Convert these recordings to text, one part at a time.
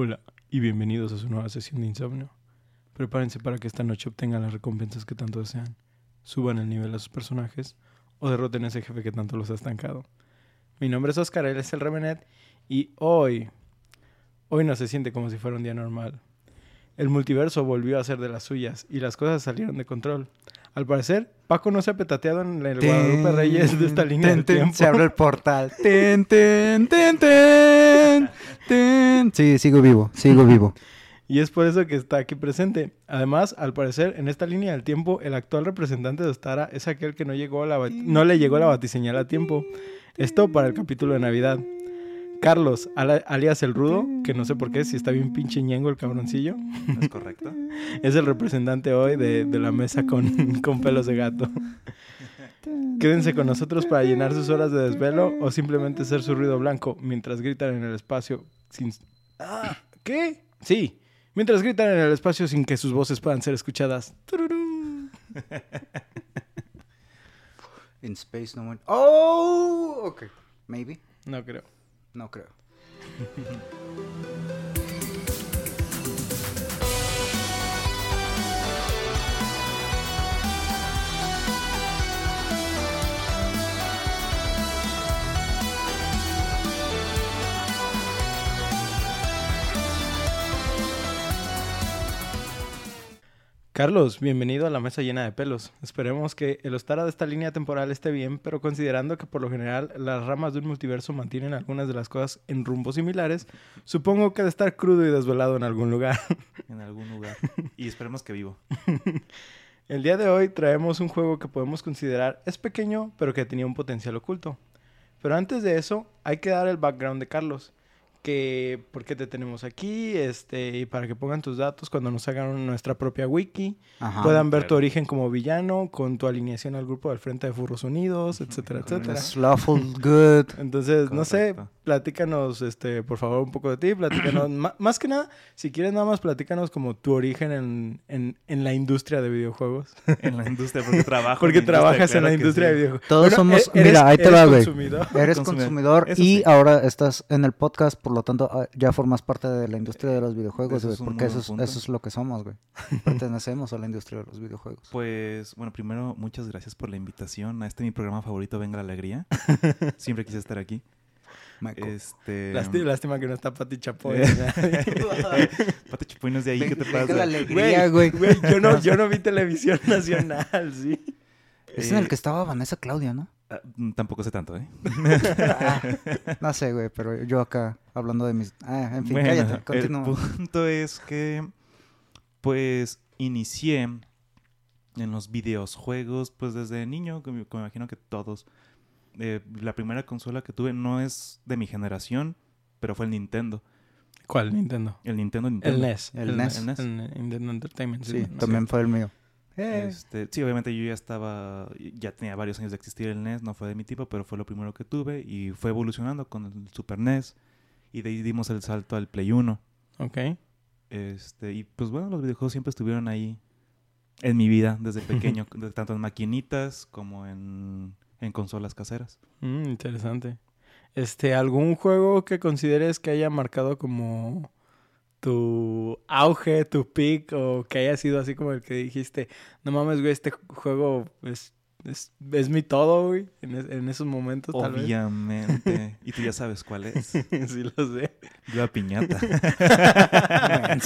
Hola y bienvenidos a su nueva sesión de insomnio. Prepárense para que esta noche obtengan las recompensas que tanto desean, suban el nivel a sus personajes o derroten a ese jefe que tanto los ha estancado. Mi nombre es Oscar, él es el Remenet y hoy, hoy no se siente como si fuera un día normal. El multiverso volvió a ser de las suyas y las cosas salieron de control. Al parecer, Paco no se ha petateado en el Guadalupe Reyes de esta línea del tiempo. Se abre el portal. Ten, ten, ten, ten, ten. Sí, sigo vivo, sigo vivo. Y es por eso que está aquí presente. Además, al parecer, en esta línea del tiempo, el actual representante de Ostara es aquel que no, llegó a la no le llegó la batiseñal a tiempo. Esto para el capítulo de Navidad. Carlos, alias el Rudo, que no sé por qué, si está bien pinche ñengo el cabroncillo, ¿Es correcto? es el representante hoy de, de la mesa con, con pelos de gato. Quédense con nosotros para llenar sus horas de desvelo o simplemente ser su ruido blanco mientras gritan en el espacio sin... Ah, ¿Qué? Sí, mientras gritan en el espacio sin que sus voces puedan ser escuchadas. In space no one. Oh, ok. Maybe. No creo. No creo. Carlos, bienvenido a la mesa llena de pelos. Esperemos que el Ostara de esta línea temporal esté bien, pero considerando que por lo general las ramas de un multiverso mantienen algunas de las cosas en rumbos similares, supongo que de estar crudo y desvelado en algún lugar. En algún lugar. Y esperemos que vivo. El día de hoy traemos un juego que podemos considerar es pequeño, pero que tenía un potencial oculto. Pero antes de eso, hay que dar el background de Carlos. Que por qué te tenemos aquí, este, y para que pongan tus datos cuando nos hagan nuestra propia wiki, Ajá. puedan ver tu claro. origen como villano, con tu alineación al grupo del Frente de Furros Unidos, etcétera, etcétera. Lawful good. Entonces, no sé, Correcto. platícanos, este, por favor, un poco de ti, platícanos, más que nada, si quieres nada más, platícanos como tu origen en, en, en la industria de videojuegos. En la industria, porque trabajo. Porque en trabajas en la claro industria sí. de videojuegos. Todos somos- e- mira, ahí te va, güey. consumidor. Eres Consumidor. consumidor y sí. ahora estás en el podcast, por lo tanto ah, ya formas parte de la industria de los videojuegos, güey, es porque eso es, punto. eso es lo que somos, güey. Pertenecemos a la industria de los videojuegos. Pues, bueno, primero, muchas gracias por la invitación a este mi programa favorito, Venga la Alegría. Siempre quise estar aquí. Michael. Este... Lásti- Lástima que no está Pati Chapoy. Pate Chupoy no es de ahí, ¿qué te Venga pasa? la alegría, güey. Güey, yo no, yo no vi televisión nacional, sí. Es en el Eh, que estaba Vanessa Claudia, ¿no? Ah, mm, tampoco sé tanto, ¿eh? Ah, no sé, güey, pero yo acá hablando de mis... Ah, en fin, Bueno, cállate, el continúa. punto es que, pues, inicié en los videojuegos, pues, desde niño, como, como imagino que todos. Eh, la primera consola que tuve no es de mi generación, pero fue el Nintendo. ¿Cuál Nintendo? El Nintendo, El Nintendo. NES. El NES. El Nintendo Entertainment Sí, System. también fue el mío. Eh, Este, sí, obviamente yo ya estaba, ya tenía varios años de existir el NES, no fue de mi tipo, pero fue lo primero que tuve y fue evolucionando con el Super NES y de ahí dimos el salto al Play 1. Ok. Este, y pues bueno, los videojuegos siempre estuvieron ahí en mi vida desde pequeño, tanto en maquinitas como en, en consolas caseras. Mm, interesante. Este, ¿algún juego que consideres que haya marcado como tu auge, tu peak, o que haya sido así como el que dijiste, no mames, güey, este juego es, es, es mi todo, güey, en, es- en esos momentos, tal vez? Obviamente. y tú ya sabes cuál es. sí, lo sé. La piñata.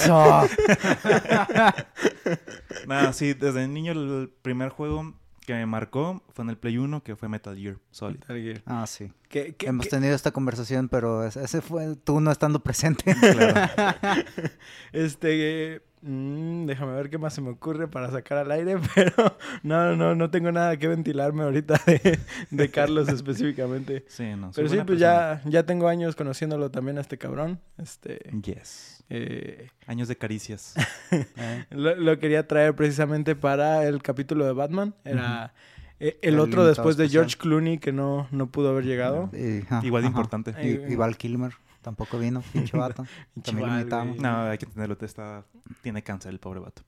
Nada, sí, desde niño el primer juego que me marcó fue en el Play 1, que fue Metal Gear Solid. Metal Gear. Ah, sí. ¿Qué- qué- Hemos qué- tenido esta conversación, pero es- ese fue tú no estando presente. Claro. Este, mm, déjame ver qué más se me ocurre para sacar al aire, pero no, no, no tengo nada que ventilarme ahorita de, de Carlos específicamente. Sí, no. Pero sí, pues persona. ya, ya tengo años conociéndolo también a este cabrón. Este, Yes. eh, Años de caricias. Eh, lo, lo quería traer precisamente para el capítulo de Batman. Era eh, el El otro después de. George Clooney que no, no pudo haber llegado. ajá, Igual de ajá. importante. Y, y Val Kilmer tampoco vino, pinche vato. También lo invitamos. No, hay que entenderlo. te Está... Tiene cáncer el pobre vato.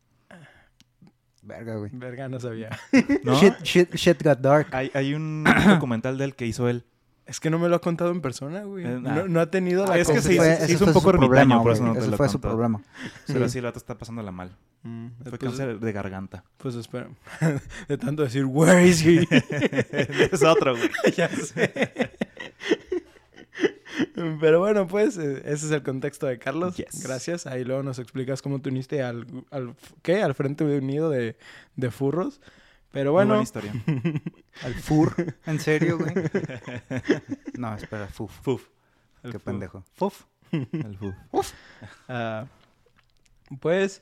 Verga, güey. Verga, no sabía. ¿No? Shit, shit, shit got dark. Hay, hay un documental de él que hizo él. Es que no me lo ha contado en persona, güey. Eh, nah. no, no ha tenido la Ah, es que ese es un poco ermitaño, por eso no te lo fue su problema. Pero Sí. sí, el vato está pasándola mal. Mm, Fue cáncer de garganta. pues espera. De tanto decir, where is he? es otro, güey. ya sé. Pero bueno, pues eh, ese es el contexto de Carlos. Yes. Gracias. Ahí luego nos explicas cómo te uniste al, al ¿qué? Al frente de un nido de, de furros. Pero Muy buena bueno, historia. Al FUR. ¿En serio, güey? No, espera, FUF. Fuf. el Qué pendejo. Fuf. El fuf. Pues,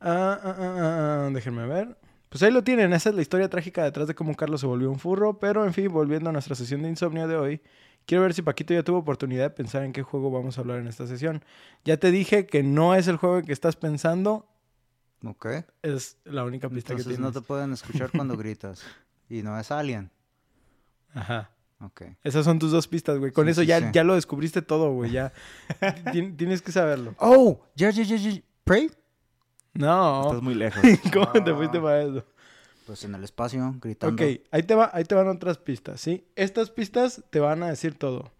ah, ah, ah, déjenme ver. Pues ahí lo tienen, esa es la historia trágica detrás de cómo Carlos se volvió un furro. Pero en fin, volviendo a nuestra sesión de insomnio de hoy, quiero ver si Paquito ya tuvo oportunidad de pensar en qué juego vamos a hablar en esta sesión. Ya te dije que no es el juego en que estás pensando, Ok. es la única pista Entonces que no tienes. te pueden escuchar cuando gritas. Y no es Alien. Ajá. Ok. Esas son tus dos pistas, güey. Con Sí, eso sí, ya, sí. ya lo descubriste todo, güey. Ya Tien- tienes que saberlo. Oh, ya, ya, ya, ya. ¿Prey? No. Estás muy lejos. ¿Cómo te fuiste para eso? Pues en el espacio, gritando. Ok, ahí te, va, ahí te van otras pistas, ¿sí? Estas pistas te van a decir todo.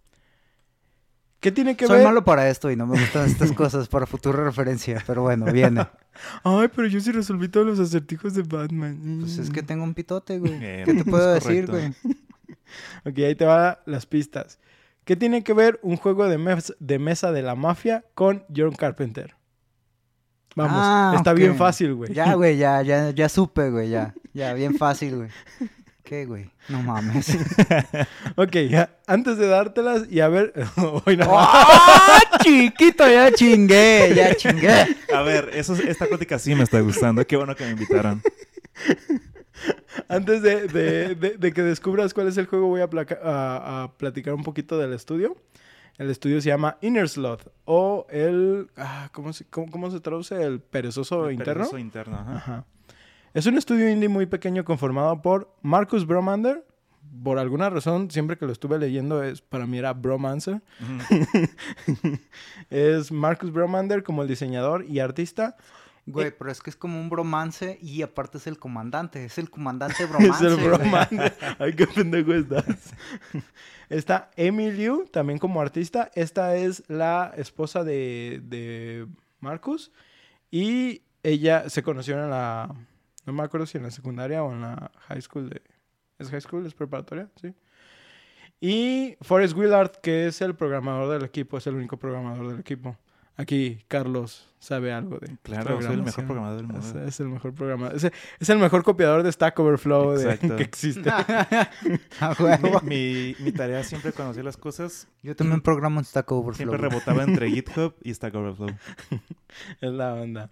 ¿Qué tiene que Soy ver? malo para esto y no me gustan estas cosas para futura referencia. Pero bueno, viene. Ay, pero yo sí resolví todos los acertijos de Batman. Pues es Mm. que tengo un pitote, güey. ¿Qué te puedo decir, correcto. güey? Ok, ahí te van las pistas. ¿Qué tiene que ver un juego de, mes- de mesa de la mafia con John Carpenter? Vamos, Ah, está bien fácil, güey. Ya, güey, ya, ya, ya supe, güey, ya. Ya, bien fácil, güey. ¿Qué, güey? No mames. Ok, ya, antes de dártelas y a ver... Hoy más. ¡Ah, chiquito! Ya chingué, ya chingué. A ver, eso, esta plática sí me está gustando. Qué bueno que me invitaron. Antes de, de- de- de que descubras cuál es el juego, voy a, placa- a- a platicar un poquito del estudio. El estudio se llama Inner Sloth o el... ah, ¿cómo, se, cómo, cómo se traduce? ¿El perezoso El interno? perezoso interno, ajá. Ajá. Es un estudio indie muy pequeño conformado por Marcus Bromander. Por alguna razón, siempre que lo estuve leyendo, es, para mí era Bromancer. Es Marcus Bromander como el diseñador y artista. Güey, pero es que es como un bromance y aparte es el comandante. Es el comandante bromance. es el güey. Bromander. Ay, qué pendejo estás. Está Liu, también como artista. Esta es la esposa de, de Marcus. Y ella se conocieron en la... No me acuerdo si en la secundaria o en la high school de... ¿Es high school? ¿Es preparatoria? Sí. Y Forrest Willard, que es el programador del equipo, es el único programador del equipo. Aquí Carlos sabe algo de Claro, soy el mejor programador del Es, mundo. es el mejor programador. Es, es el mejor copiador de Stack Overflow de- que existe. A huevo. Mi, mi tarea siempre cuando hacía las cosas, Yo también programo en Stack Overflow. siempre rebotaba entre GitHub y Stack Overflow. es la onda.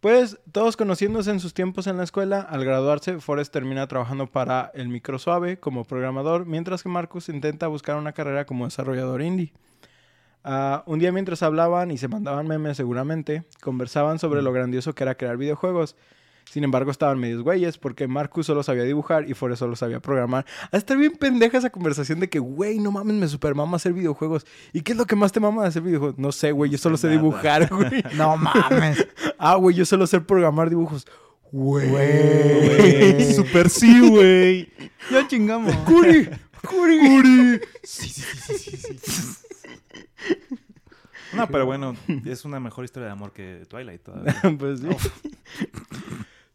Pues todos conociéndose en sus tiempos en la escuela, al graduarse, Forrest termina trabajando para el Microsuave como programador, mientras que Marcus intenta buscar una carrera como desarrollador indie. Ah, un día mientras hablaban y se mandaban memes seguramente, conversaban sobre lo grandioso que era crear videojuegos. Sin embargo, estaban medios güeyes porque Marcus solo sabía dibujar y Forrest solo sabía programar. A estar bien pendeja esa conversación de que, güey, no mames, me super mama hacer videojuegos. ¿Y qué es lo que más te mama de hacer videojuegos? No sé, güey, yo solo sé dibujar, güey. No mames. Ah, güey, yo solo sé programar dibujos. Güey. Super sí, güey. Ya chingamos. Curi, Curi. Curi. Sí, sí, sí, sí. No, pero bueno, es una mejor historia de amor que Twilight todavía. pues sí.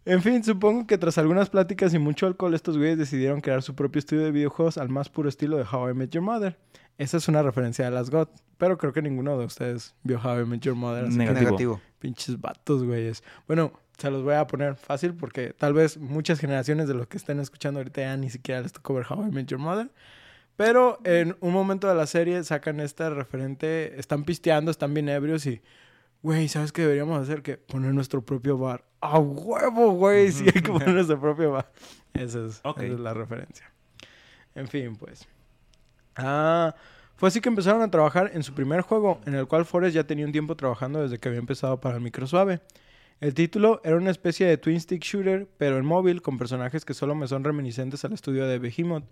En fin, supongo que tras algunas pláticas y mucho alcohol, estos güeyes decidieron crear su propio estudio de videojuegos al más puro estilo de How I Met Your Mother. Esa es una referencia a las GOT, pero creo que ninguno de ustedes vio How I Met Your Mother. Así Negativo. Negativo. pinches vatos, güeyes. Bueno, se los voy a poner fácil porque tal vez muchas generaciones de los que estén escuchando ahorita ya ni siquiera les tocó ver How I Met Your Mother. Pero en un momento de la serie sacan este referente, están pisteando, están bien ebrios y, güey, ¿sabes qué deberíamos hacer? Que poner nuestro propio bar. ¡A huevo, güey! Sí, hay que poner nuestro propio bar. Esa es, Ok. esa es la referencia. En fin, pues. Ah, fue así que empezaron a trabajar en su primer juego, en el cual Forrest ya tenía un tiempo trabajando desde que había empezado para el microsuave. El título era una especie de twin stick shooter, pero en móvil, con personajes que solo me son reminiscentes al estudio de Behemoth.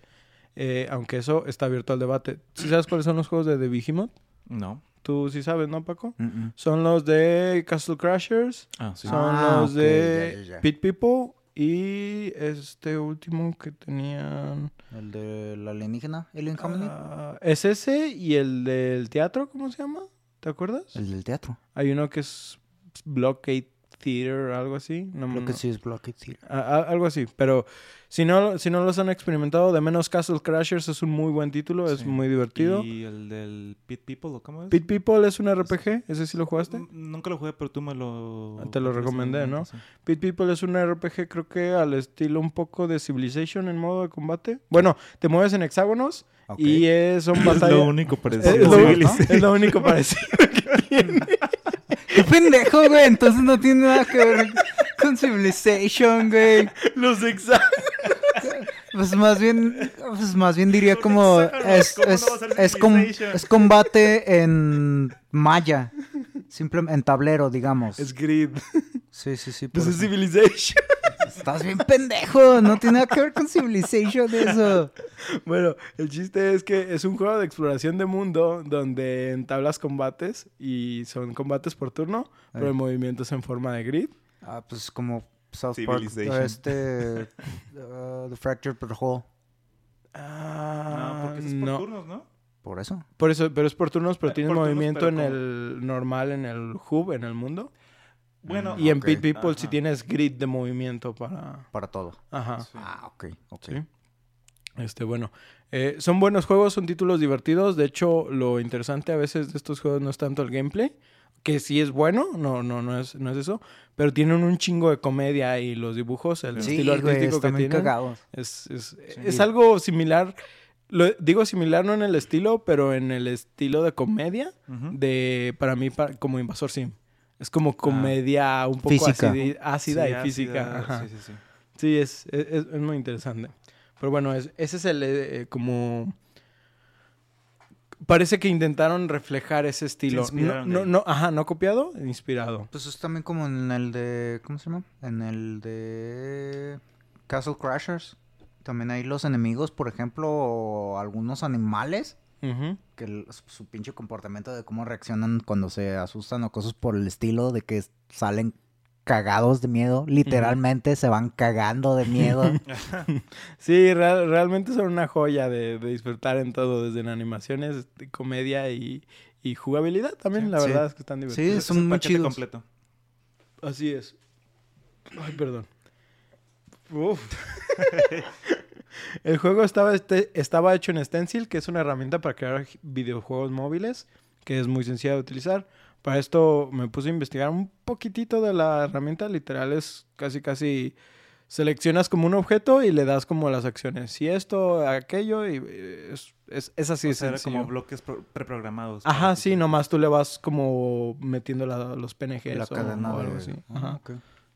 Eh, aunque eso está abierto al debate. ¿Sí sabes cuáles son los juegos de The Behemoth? No. Tú sí sabes, ¿no, Paco? Son los de Castle Crashers, Ah, sí. son Ah, los de. Pit People Y este último que tenían... El de la alienígena, Alien Company. ah, es ese y el del teatro, ¿cómo se llama? ¿Te acuerdas? el del teatro. Hay uno que es Blockade Theater, algo así. No, Creo que no- sí es Blockade Theater. a- a- algo así. Pero si no, si no los han experimentado, de menos Castle Crashers es un muy buen título, es Sí. muy divertido. ¿Y el del Pit People o cómo es? Pit People es un RPG, ese sí lo jugaste. Mm, Nunca lo jugué, pero tú me lo... Te lo recomendé, ¿no? sí. Pit People es un RPG, creo que al estilo un poco de Civilization en modo de combate. Bueno, te mueves en hexágonos Ok. y es, son Es batallas. lo único Es, parecido. lo, a ¿no? Es lo único parecido que tiene. ¡Qué pendejo, güey! Entonces no tiene nada que ver con Civilization, güey. Los hexágonos. Pues más bien, pues más bien diría como es, ¿cómo no es, es, com- Civilization? es combate en maya, simplemente en tablero, digamos. Es Grid. Sí, sí, sí. Pues es. Civilization. Estás bien pendejo, no tiene nada que ver con Civilization eso. Bueno, el chiste es que es un juego de exploración de mundo donde entablas combates y son combates por turno, pero el movimiento es en forma de grid. Ah, pues como South Park, este uh, The Fractured But Whole. Ah, No, porque eso es por no. turnos, ¿no? Por eso. Por eso, pero es por turnos, pero Eh, turnos, movimiento pero en como- el normal, en el hub, en el mundo. Bueno, Y en. Pit People sí Ajá. tienes grid de movimiento para... Para todo. Ajá. Sí. Ah, ok, ok. Sí. Este, bueno, eh, son buenos juegos, son títulos divertidos. De hecho, lo interesante a veces de estos juegos no es tanto el gameplay, que sí es bueno, no, no, no es, no es eso, pero tienen un chingo de comedia y los dibujos, el Sí, estilo güey, artístico que tienen. cagados. Es, es, Sí. es algo similar. Lo, digo similar no en el estilo, pero en el estilo de comedia de para mí como Invasor Sim. Es como comedia un poco Física. ácida, ácida Sí, y física. ajá. Sí, sí, sí. Sí, es, es, muy interesante. Pero bueno, es- ese es el eh, como... Parece que intentaron reflejar ese estilo. No, no, ahí. no, ajá, no copiado, inspirado. Pues es también como en el de. ¿Cómo se llama? En el de. Castle Crashers. También hay los enemigos, por ejemplo, o algunos animales. Que el- su pinche comportamiento de cómo reaccionan cuando se asustan o cosas por el estilo de que salen cagados de miedo. Literalmente se van cagando de miedo. Sí, real- realmente son una joya de, de disfrutar en todo, desde en animaciones, comedia y, y jugabilidad también. Sí. la Sí. verdad es que están Sí, divertidos. Es son un muy paquete chidos. completo. Así es. Ay, perdón. Uf. El juego estaba, este- estaba hecho en Stencil, que es una herramienta para crear videojuegos móviles, que es muy sencilla de utilizar. Para esto me puse a investigar un poquitito de la herramienta. Literal es casi, casi... Seleccionas como un objeto y le das como las acciones. Si esto, aquello, y eh, es, es, es así o sea, era como bloques pro- preprogramados. Ajá, sí, nomás tú le vas como metiendo la- los PNGs la o, cadena o algo de- así. Ajá.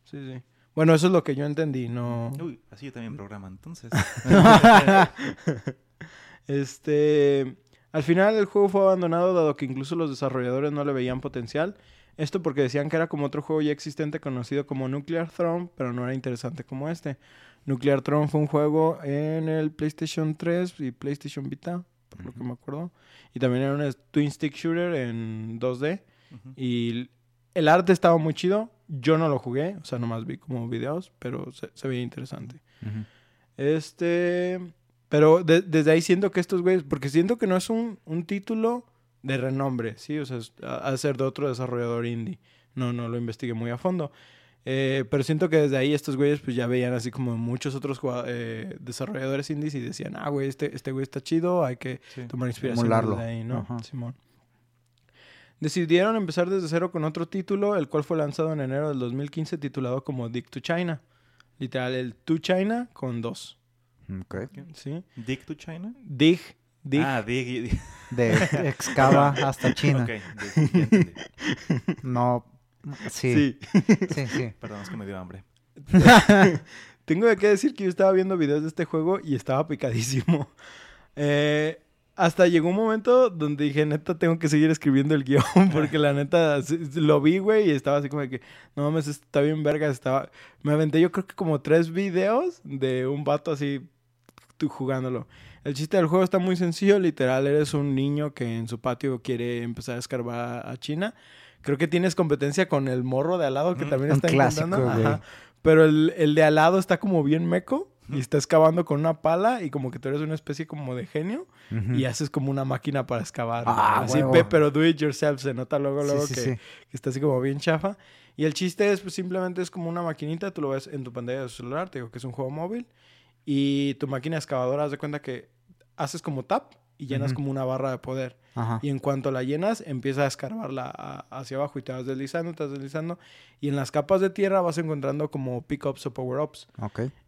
Sí, sí. Bueno, eso es lo que yo entendí, no... Uy, así yo también programa, entonces. este... Al final el juego fue abandonado dado que incluso los desarrolladores no le veían potencial. Esto porque decían que era como otro juego ya existente conocido como Nuclear Throne, pero no era interesante como este. Nuclear Throne fue un juego en el PlayStation 3 y PlayStation Vita, por lo que me acuerdo. Y también era un Twin Stick Shooter en 2D. Ujú. Y el arte estaba muy chido. Yo no lo jugué, o sea, nomás vi como videos, pero se, se veía interesante. Este. Pero de- desde ahí siento que estos güeyes. Porque siento que no es un, un título de renombre, ¿sí? O sea, ser de otro desarrollador indie. No, no lo investigué muy a fondo. Eh, pero siento que desde ahí estos güeyes pues ya veían así como muchos otros eh, desarrolladores indies y decían, ah, güey, este, este güey está chido, hay que Sí. tomar inspiración de ahí, ¿no? Ajá. Simón. Decidieron empezar desde cero con otro título, el cual fue lanzado en enero del 2015, titulado como Dick to China. Literal, el To China con dos. Ok. ¿Sí? ¿Dick to China? Dig, dig. Ah, Dig. Dig. De excava hasta China. Ok, Dig, ya entendí. No. Sí. sí. Sí, sí. Perdón, es que me dio hambre. Tengo que decir que yo estaba viendo videos de este juego y estaba picadísimo. Eh, hasta llegó un momento donde dije, neta, tengo que seguir escribiendo el guion, porque la neta lo vi, güey, y estaba así como de que, no mames, está bien verga, estaba... Me aventé yo creo que como tres videos de un vato así tú jugándolo. El chiste del juego está muy sencillo, literal, eres un niño que en su patio quiere empezar a escarbar a China. Creo que tienes competencia con el morro de al lado que Mm, también está clásico, intentando. güey. Ajá. pero el, el de al lado está como bien meco y está excavando con una pala y como que tú eres una especie como de genio y haces como una máquina para excavar. Ah, así, pero do it yourself, se nota luego, luego sí, que, sí. que está así como bien chafa. Y el chiste es, pues simplemente es como una maquinita, tú lo ves en tu pantalla de celular, te digo que es un juego móvil, y tu máquina excavadora, haz de cuenta que haces como tap y llenas Ujú. como una barra de poder. Ajá. Y en cuanto la llenas, empieza a escarbarla a- hacia abajo y te vas deslizando, te vas deslizando. Y en las capas de tierra vas encontrando como pickups o power-ups.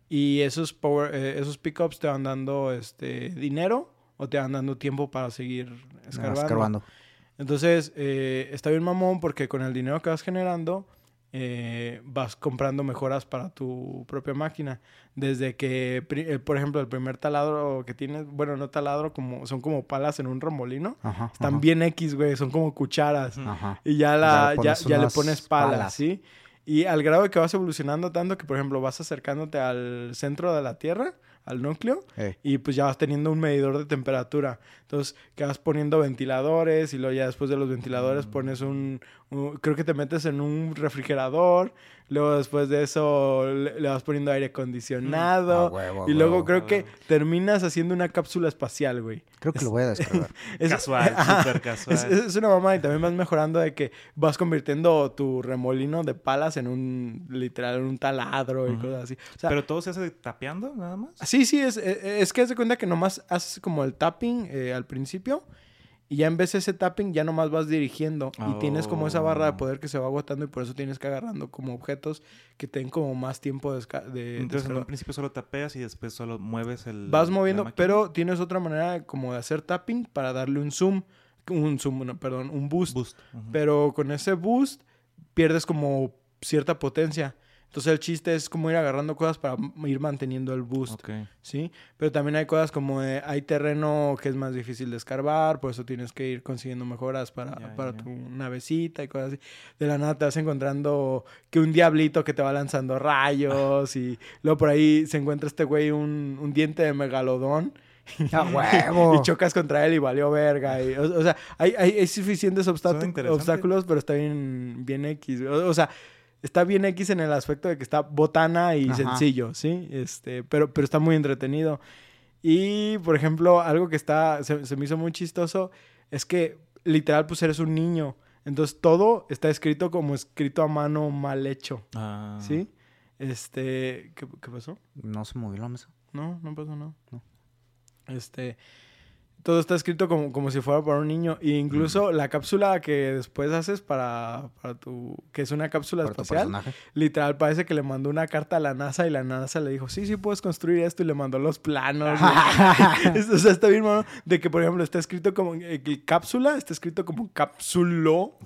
Y esos, power, eh, esos pickups te van dando este, dinero o te van dando tiempo para seguir escarbando. Escarbando. Entonces, eh, está bien mamón porque con el dinero que vas generando, eh, vas comprando mejoras para tu propia máquina. Desde que, eh, por ejemplo, el primer taladro que tienes, bueno, no taladro, como, son como palas en un remolino. Ajá. Están ajá, bien X, güey, son como cucharas. Ajá. Y ya, Ya la, le ya, pones ya le pones palas, palas. ¿sí? Y al grado de que vas evolucionando tanto que, por ejemplo, vas acercándote al centro de la Tierra, al núcleo, Ey. y pues ya vas teniendo un medidor de temperatura. Entonces, que vas poniendo ventiladores y luego ya después de los ventiladores Mm. pones un- Creo que te metes en un refrigerador. Luego después de eso le, le vas poniendo aire acondicionado. Huevo, a y luego huevo. creo que terminas haciendo una cápsula espacial, güey. Creo que lo voy a descargar. Es- Casual, súper casual. Es, es una mamá y también vas mejorando de que vas convirtiendo tu remolino de palas en un literal en un taladro y cosas así. O sea, Pero todo se hace tapeando, nada más. sí, sí, es, es, es que haz de cuenta que nomás haces como el tapping eh, al principio y ya en vez de ese tapping ya nomás vas dirigiendo y tienes como esa barra de Oh. poder que se va agotando y por eso tienes que agarrando como objetos que tengan como más tiempo de, de, Entonces, en un principio solo tapeas y después solo mueves el. Vas moviendo, pero tienes otra manera de- como de hacer tapping para darle un zoom, un zoom, no, perdón, un boost. Pero con ese boost pierdes como cierta potencia. Entonces el chiste es como ir agarrando cosas para ir manteniendo el boost, Ok. ¿sí? Pero también hay cosas como de- hay terreno que es más difícil de escarbar, por eso tienes que ir consiguiendo mejoras para, Ya, para ya. tu navecita y cosas así. De la nada te vas encontrando que un diablito que te va lanzando rayos y luego por ahí se encuentra este güey un, un diente de megalodón ¡A huevo! y chocas contra él y valió verga. y- o, o sea, hay, hay, hay suficientes obstáculos, pero está bien, bien X. O, o sea, está bien X en el aspecto de que está botana y Ajá. sencillo, ¿sí? Este, pero, pero está muy entretenido. Y, por ejemplo, algo que está, se, se me hizo muy chistoso es que literal, pues eres un niño. Entonces todo está escrito como escrito a mano mal hecho, Ah. ¿sí? Este, ¿qué, qué pasó? No se movió la mesa. No, no pasó nada. No. Este. Todo está escrito como, como si fuera para un niño. E incluso la cápsula que después haces para, para tu. que es una cápsula espacial. Literal, parece que le mandó una carta a la NASA y la NASA le dijo: Sí, sí, puedes construir esto. Y le mandó los planos. O sea, está bien, mano. De que, por ejemplo, está escrito como. eh, cápsula está escrito como cápsulo.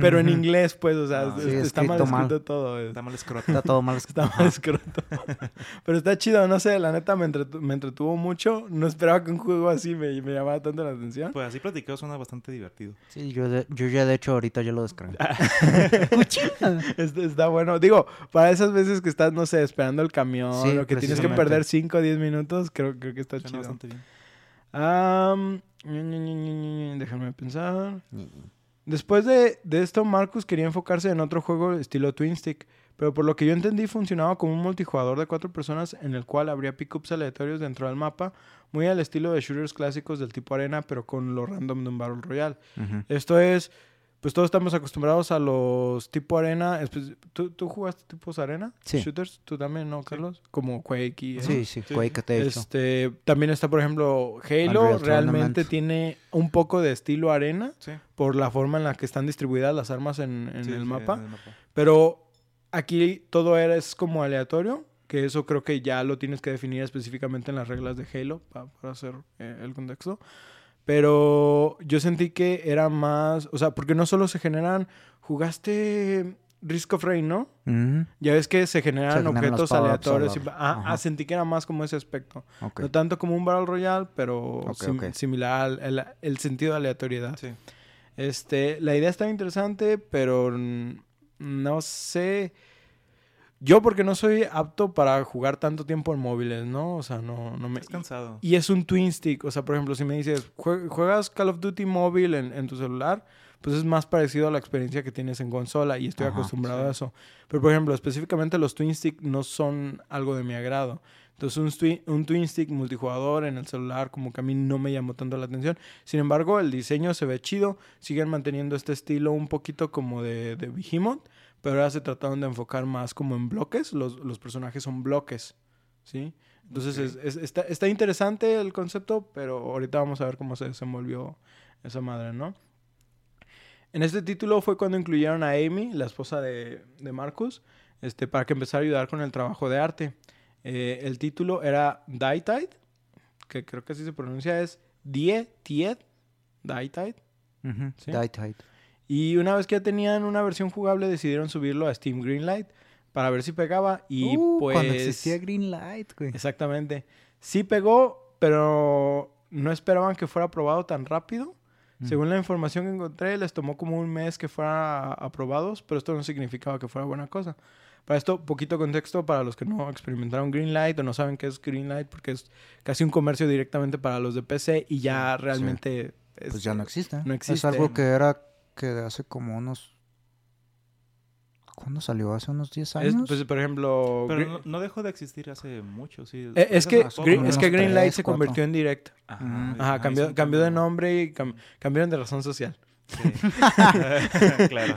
pero en inglés, pues, o sea, Ah, es- sí, está mal escrito mal. todo. es- Está mal escroto. Está todo mal Está escrito. mal escroto. Pero está chido, no sé, la neta me, entretu- me entretuvo mucho. No esperaba que un juego así me, me llamara tanto la atención. Pues así platicado suena bastante divertido. Sí, yo, de- yo ya de hecho ahorita ya lo descargué. Está, está bueno. Digo, para esas veces que estás, no sé, esperando el camión Sí, o que tienes que perder 5 o 10 minutos, creo, creo que está Suena chido. bastante bien. Déjame pensar. Después de, de esto, Marcus quería enfocarse en otro juego estilo Twin Stick, pero por lo que yo entendí funcionaba como un multijugador de cuatro personas en el cual habría pickups aleatorios dentro del mapa, muy al estilo de shooters clásicos del tipo arena, pero con lo random de un Battle Royale. Esto es, pues todos estamos acostumbrados a los tipo arena. espe- ¿Tú, tú jugaste tipos arena? Sí. Shooters, tú también, ¿no, Carlos? Como Quake y eso. Sí, sí, Sí. Quake te. Este, también está, por ejemplo, Halo. Unreal Realmente Tournament. tiene un poco de estilo arena Sí. por la forma en la que están distribuidas las armas en, en sí, el sí, mapa. en el mapa. Pero aquí todo era, es como aleatorio, que eso creo que ya lo tienes que definir específicamente en las reglas de Halo pa- para hacer eh, el contexto. Pero yo sentí que era más, o sea, porque no solo se generan, jugaste Risk of Rain, ¿no? Ujú. Ya ves que se generan Se generan objetos aleatorios. y- ah, ah, sentí que era más como ese aspecto. Ok. No tanto como un Battle Royale, pero Ok, sim- ok. similar al el, el sentido de aleatoriedad. Sí. Este, la idea está interesante, pero mm, no sé. Yo porque no soy apto para jugar tanto tiempo en móviles, ¿no? O sea, no, no me... Es cansado. Y es un twin stick. O sea, por ejemplo, si me dices, "Jue- ¿juegas Call of Duty móvil en, en tu celular? pues es más parecido a la experiencia que tienes en consola y estoy Ajá, acostumbrado sí. a eso. Pero por ejemplo, específicamente los Twin Stick no son algo de mi agrado. Entonces un, twi- un Twin Stick multijugador en el celular como que a mí no me llamó tanto la atención. Sin embargo, el diseño se ve chido. Siguen manteniendo este estilo un poquito como de, de Behemoth. Pero ahora se trataron de enfocar más como en bloques. Los, los personajes son bloques. ¿Sí? Entonces Ok. es- es- está, está interesante el concepto, pero ahorita vamos a ver cómo se desenvolvió esa madre, ¿no? En este título fue cuando incluyeron a Amy, la esposa de, de Marcus, este, para que empezara a ayudar con el trabajo de arte. Eh, el título era Die Tide, que creo que así se pronuncia, es Die Tied, Die Tide. Sí. Die Tide. Y una vez que ya tenían una versión jugable, decidieron subirlo a Steam Greenlight para ver si pegaba. Y Uh, pues. Cuando existía Greenlight, güey. Exactamente. Sí pegó, pero no esperaban que fuera aprobado tan rápido. Mm. Según la información que encontré, les tomó como un mes que fueran aprobados, pero esto no significaba que fuera buena cosa. Para esto, poquito contexto para los que no experimentaron Greenlight o no saben qué es Greenlight, porque es casi un comercio directamente para los de PC y ya Sí, realmente... Pues ya no existe. no Es existe. algo que era que de hace como unos... ¿Cuándo salió? ¿Hace unos 10 Es, años? pues, por ejemplo... Pero no, no dejó de existir hace mucho, sí. eh, es que, Green- es que Greenlight se convirtió en Direct. Ajá. Ajá, ajá, cambió, cambió de nombre y cam- cambiaron de razón social. Sí. claro.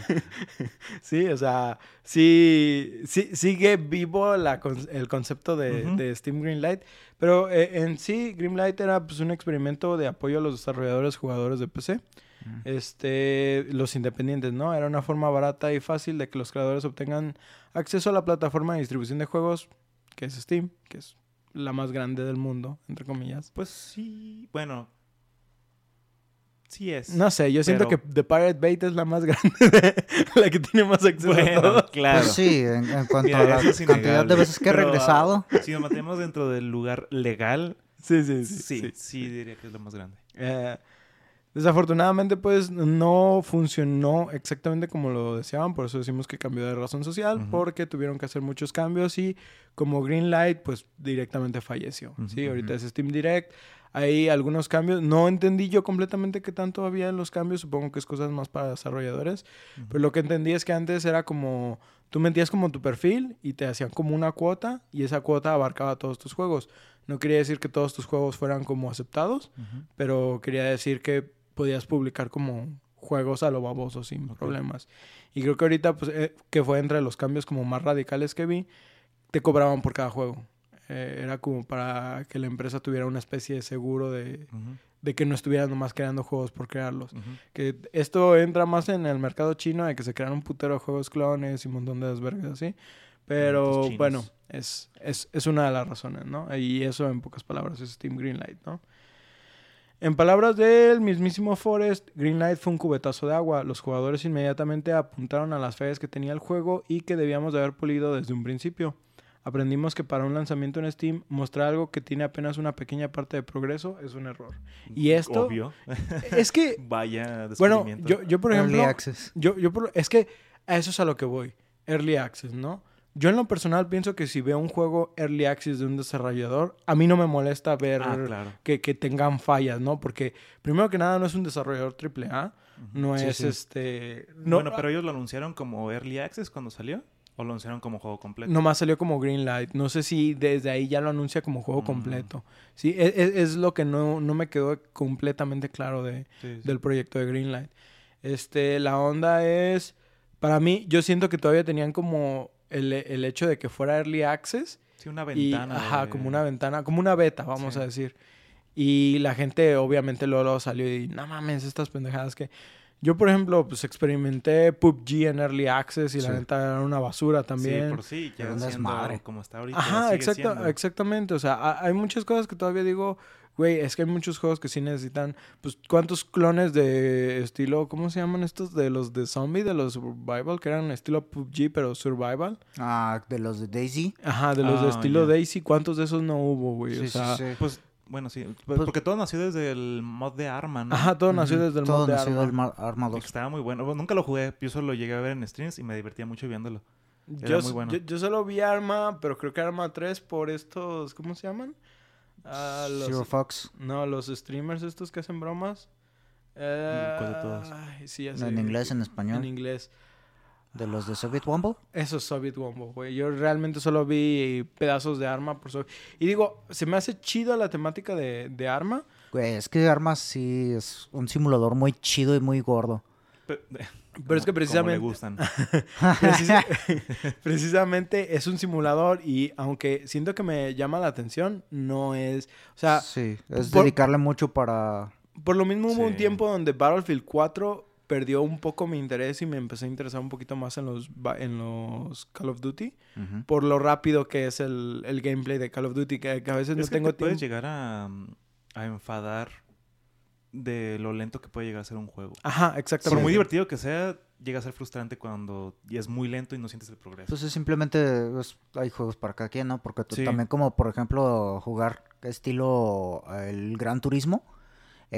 Sí, o sea, sí, sí sigue vivo la el concepto de Steam Greenlight, pero eh, en sí Greenlight era pues un experimento de apoyo a los desarrolladores jugadores de PC, Mm. este, los independientes, ¿no? Era una forma barata y fácil de que los creadores obtengan acceso a la plataforma de distribución de juegos que es Steam, que es la más grande del mundo, entre comillas. Pues sí, bueno. Sí es. No sé, yo siento Pero- que The Pirate Bay es la más grande, la que tiene más acceso a Bueno, todo. claro. Pues sí, en, en cuanto Mira, a la cantidad de veces que he Pero, regresado. Si nos mantenemos dentro del lugar legal, Sí, sí, sí, sí. sí, sí. diría que es lo más grande. Eh, desafortunadamente, pues no funcionó exactamente como lo deseaban, por eso decimos que cambió de razón social, porque tuvieron que hacer muchos cambios y como Greenlight, pues directamente falleció. Sí, ahorita es Steam Direct. Hay algunos cambios. No entendí yo completamente qué tanto había en los cambios. Supongo que es cosas más para desarrolladores. Pero lo que entendí es que antes era como... Tú metías como tu perfil y te hacían como una cuota y esa cuota abarcaba todos tus juegos. No quería decir que todos tus juegos fueran como aceptados, Ujú. pero quería decir que podías publicar como juegos a lo baboso sin Ok. problemas. Y creo que ahorita, pues, eh, que fue entre los cambios como más radicales que vi, te cobraban por cada juego. Eh, era como para que la empresa tuviera una especie de seguro de, de que no estuvieran nomás creando juegos por crearlos. Que esto entra más en el mercado chino de que se crean un putero de juegos clones y un montón de desvergues así. Pero bueno, es, es, es una de las razones, ¿no? Y eso en pocas palabras es Steam Greenlight, ¿no? En palabras del mismísimo Forrest, Greenlight fue un cubetazo de agua. Los jugadores inmediatamente apuntaron a las fallas que tenía el juego y que debíamos de haber pulido desde un principio. Aprendimos que para un lanzamiento en Steam, mostrar algo que tiene apenas una pequeña parte de progreso es un error. Y esto- Obvio. Es que, Vaya bueno, descubrimiento. yo, yo por Early ejemplo, access. yo, yo por- es que a eso es a lo que voy. Early Access, ¿no? Yo en lo personal pienso que si veo un juego Early Access de un desarrollador, a mí no me molesta ver Ah, claro. que, que tengan fallas, ¿no? Porque primero que nada no es un desarrollador AAA, no Sí, es sí. este... No, bueno, pero ellos lo anunciaron como Early Access cuando salió. ¿O lo anunciaron como juego completo? Nomás salió como Greenlight. No sé si desde ahí ya lo anuncia como juego Mm. completo. Sí, es, es- es lo que no, no me quedó completamente claro de, Sí, sí. del proyecto de Greenlight. Este, la onda es, para mí, yo siento que todavía tenían como el, el hecho de que fuera Early Access Sí, una y, ventana. ajá, de- como una ventana, como una beta, vamos Sí. a decir. Y la gente obviamente luego, luego salió y, no mames, estas pendejadas que... Yo, por ejemplo, pues experimenté PUBG en Early Access y la Sí. neta era una basura también. Sí, por sí, ya siendo desmadre. como está ahorita. Ajá, sigue exacta- exactamente. O sea, ha- hay muchas cosas que todavía digo, güey, es que hay muchos juegos que sí necesitan, pues, ¿cuántos clones de estilo, ¿cómo se llaman estos? De los de zombie, de los survival, que eran estilo PUBG, pero survival. Ah, de los de Daisy. Ajá, de los de Ah, estilo ya. Daisy, ¿cuántos de esos no hubo, güey? Sí, o sea, sí, sí. Pues, bueno, sí. Pues- porque todo nació desde el mod de Arma, ¿no? Ajá, todo nació desde el Todo mod de nació Arma. del Mar- Arma Y que 2. estaba muy bueno. Bueno, nunca lo jugué. Yo solo lo llegué a ver en streams y me divertía mucho viéndolo. Era Yo, muy bueno. yo, yo solo vi Arma, pero creo que Arma 3 por estos, ¿cómo se llaman? Ah, los- Zero Fox. No, los streamers estos que hacen bromas. ¿Cuál de todos? ay, sí, ya ¿En inglés, en español? En inglés. ¿De los de Soviet Wumble? Eso es Soviet Wombo, güey. Yo realmente solo vi pedazos de arma por Soviet. Y digo, se me hace chida la temática de, de arma. Güey, es que Armas sí es un simulador muy chido y muy gordo. Pe- Pero es que como- como le precisamente, gustan. precisa- precisamente es un simulador y aunque siento que me llama la atención, no es... O sea, sí, es por- dedicarle mucho para... por lo mismo hubo un tiempo donde Battlefield 4 perdió un poco mi interés y me empecé a interesar un poquito más en los, ba- en los Call of Duty. Por lo rápido que es el, el gameplay de Call of Duty, que, que a veces no es que tengo te puedes tiempo. llegar a, a enfadar de lo lento que puede llegar a ser un juego. Ajá, Por exactamente. muy divertido que sea, llega a ser frustrante cuando ya es muy lento y no sientes el progreso. Entonces simplemente es- hay juegos para cada quien, ¿no? Porque tú Sí. también como, por ejemplo, jugar estilo eh, el Gran Turismo,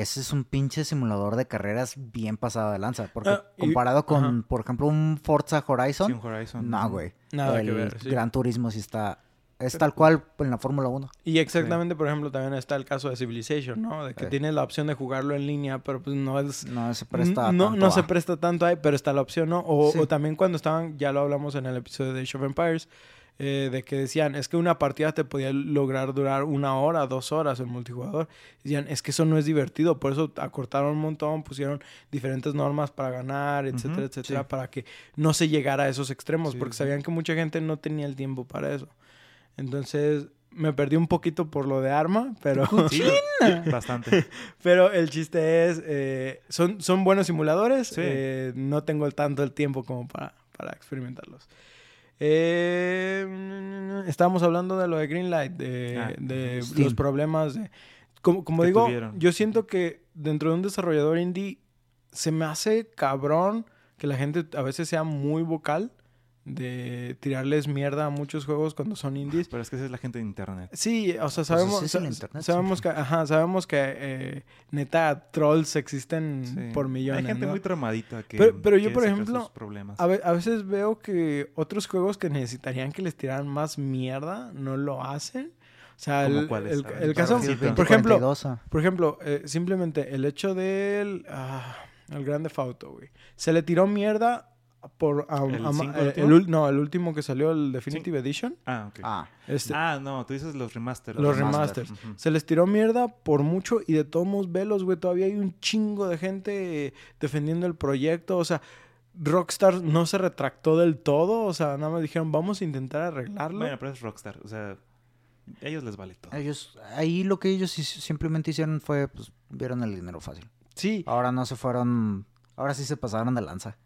ese es un pinche simulador de carreras bien pasado de lanza. Porque Ah, y- comparado con, ajá. por ejemplo, un Forza Horizon, Sí, un Horizon. no, güey. Nada el que ver, sí. Gran Turismo sí está... Es Pero- tal cual en la Fórmula 1. Y exactamente, por ejemplo, también está el caso de Civilization, ¿no? De que tienes la opción de jugarlo en línea, pero pues no es... No se presta no, tanto no se presta tanto ahí, pero está la opción, ¿no? O, Sí. o también cuando estaban, ya lo hablamos en el episodio de Age of Empires, eh, de que decían, es que una partida te podía lograr durar una hora, dos horas en multijugador. Decían, es que eso no es divertido, por eso acortaron un montón, pusieron diferentes normas para ganar, etcétera, Ujú, etcétera, sí. para que no se llegara a esos extremos, Sí, porque sí. sabían que mucha gente no tenía el tiempo para eso. Entonces, me perdí un poquito por lo de arma, pero... Bastante. Pero el chiste es, eh, son, son buenos simuladores, eh, no tengo el tanto el tiempo como para, para experimentarlos. Eh, estábamos hablando de lo de Greenlight, de, Ah, de los problemas de... Como, como digo, tuvieron. yo siento que dentro de un desarrollador indie se me hace cabrón que la gente a veces sea muy vocal de tirarles mierda a muchos juegos cuando son indies. Pero es que esa es la gente de internet. Sí, o sea, Pues sabemos, así es el internet, sabemos que, ajá, sabemos que eh, neta trolls existen Sí. por millones. Hay gente ¿no? muy traumadita que. Pero- pero yo, por ejemplo, problemas. a, ve- a veces veo que otros juegos que necesitarían que les tiraran más mierda no lo hacen. O sea, ¿Cómo el, A ver, el caso, por ejemplo, 2042, por ejemplo, eh, simplemente el hecho del ah, el Grande Fauto, güey. Se le tiró mierda por a- ¿El eh, el no, el último que salió el Definitive Edition. Ah, ok. Ah, Este, Ah, no, tú dices los remasters. los remaster. remasters. Se les tiró mierda por mucho y de todos modos velos, güey. Todavía hay un chingo de gente defendiendo el proyecto. O sea, Rockstar no se retractó del todo. O sea, nada más dijeron, vamos a intentar arreglarlo. Bueno, pero es Rockstar. O sea, a ellos les vale todo. ellos, ahí lo que ellos simplemente hicieron fue, pues, vieron el dinero fácil. sí, Ahora no se fueron, ahora sí se pasaron de lanza.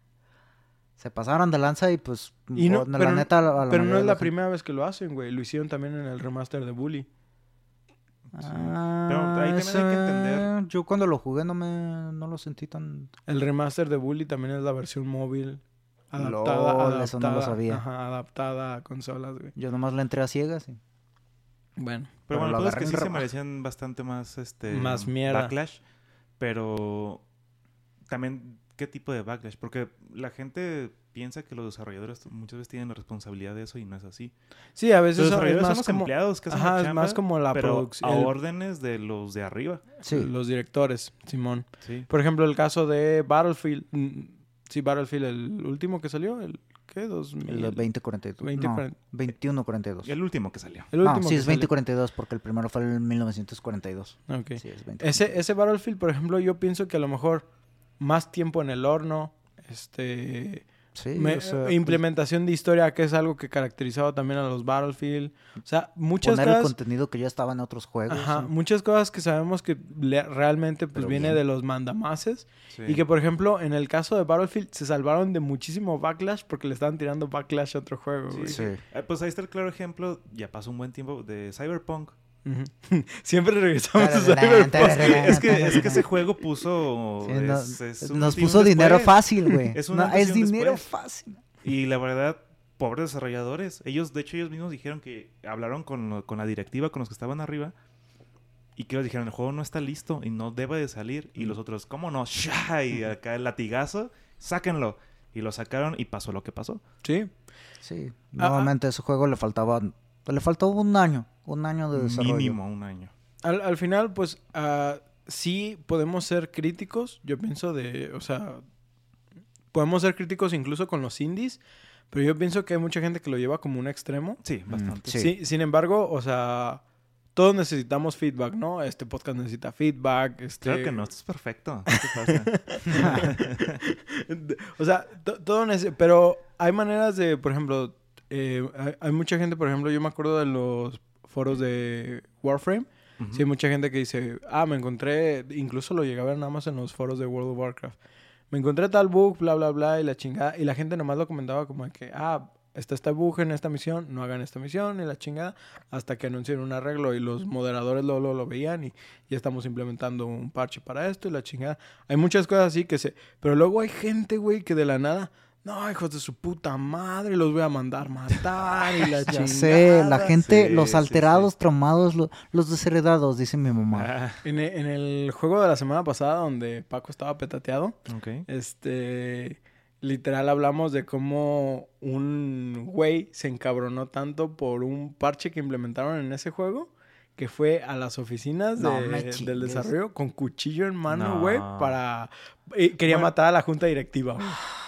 Se pasaron de lanza y pues, Y no- la pero- neta, a la- la pero no es la primera vez que lo hacen, güey. Lo hicieron también en el remaster de Bully. Ah, Pero ahí también hay que entender- Yo cuando lo jugué no me, no lo sentí tan... El remaster de Bully también es la versión móvil. Adaptada, Lol, eso no lo adaptada, sabía. Ajá, adaptada a consolas, güey. Yo nomás le entré a ciegas y... Bueno. Pero, Pero bueno, pedo es que sí se merecían bastante más este Más mierda. backlash. Pero también, ¿qué tipo de backlash? Porque la gente piensa que los desarrolladores muchas veces tienen la responsabilidad de eso y no es así. Sí, a veces Los son- desarrolladores los como... empleados que hacen Ajá, la es más como la pero producción. a el- órdenes de los de arriba. Sí, Los directores, Simón. Sí. Por ejemplo, el caso de Battlefield. mm, Sí, Battlefield, el último que salió, el ¿qué? 2000. el de 2042. 20, no, 40. 2142. El último que salió. El No, último sí, que es salió. 2042 porque el primero fue el 1942. Ok. Sí, es 2042. Ese, ese Battlefield, por ejemplo, yo pienso que a lo mejor más tiempo en el horno, este... Sí, me- o sea, pues, implementación de historia, que es algo que caracterizaba también a los Battlefield. O sea, muchas poner el cosas... contenido que ya estaba en otros juegos. Ajá, muchas cosas que sabemos que le- realmente pues Pero viene bien. de los mandamases. Sí. Y que, por ejemplo, en el caso de Battlefield se salvaron de muchísimo backlash porque le estaban tirando backlash a otro juego. Sí, güey. Sí. Eh, pues ahí está el claro ejemplo, ya pasó un buen tiempo, de Cyberpunk. Siempre regresamos a Cyberpunk. Es que, es que ese juego puso... Sí, no- es- es un nos puso dinero después. fácil, güey. Es No, dinero después. fácil. Y la verdad, pobres desarrolladores. Ellos, de hecho, ellos mismos dijeron que hablaron con, con la directiva, con los que estaban arriba. Y que ellos dijeron, el juego no está listo y no debe de salir. Y los otros, ¿cómo no? ¡Sha! Y acá el latigazo, sáquenlo. Y lo sacaron y pasó lo que pasó. Sí. Sí, Ah, nuevamente a ese juego le faltaba, le faltó un año, un año de desarrollo. Mínimo un año. Al, al final, pues, ah, sí podemos ser críticos, yo pienso de, o sea, podemos ser críticos incluso con los indies, pero yo pienso que hay mucha gente que lo lleva como un extremo. Sí, bastante. sí. Sí, sin embargo, o sea, todos necesitamos feedback, ¿no? Este podcast necesita feedback. Este... Claro que no, esto es perfecto. ¿Qué te pasa? o sea, to- todo neces- pero hay maneras de, por ejemplo, eh, hay, hay mucha gente, por ejemplo, yo me acuerdo de los foros de Warframe. Ujú. Sí, hay mucha gente que dice, ah, me encontré, incluso lo llegué a ver nada más en los foros de World of Warcraft. Me encontré tal bug, bla, bla, bla, y la chingada. Y la gente nomás lo comentaba como que, ah, está este bug en esta misión, no hagan esta misión, y la chingada, hasta que anunciaron un arreglo y los moderadores lo, lo, lo veían y ya estamos implementando un parche para esto y la chingada. Hay muchas cosas así que se... Pero luego hay gente, güey, que de la nada... No, hijos de su puta madre, los voy a mandar matar y la Ya chingada. sé, la gente, Sí, los sí, alterados, traumados, lo- los desheredados, dice mi mamá. Ah, En e- en el juego de la semana pasada donde Paco estaba petateado. Este, literal hablamos de cómo un güey se encabronó tanto por un parche que implementaron en ese juego que fue a las oficinas No de- me del desarrollo con cuchillo en mano, No. güey, para... y quería Bueno. matar a la junta directiva. güey.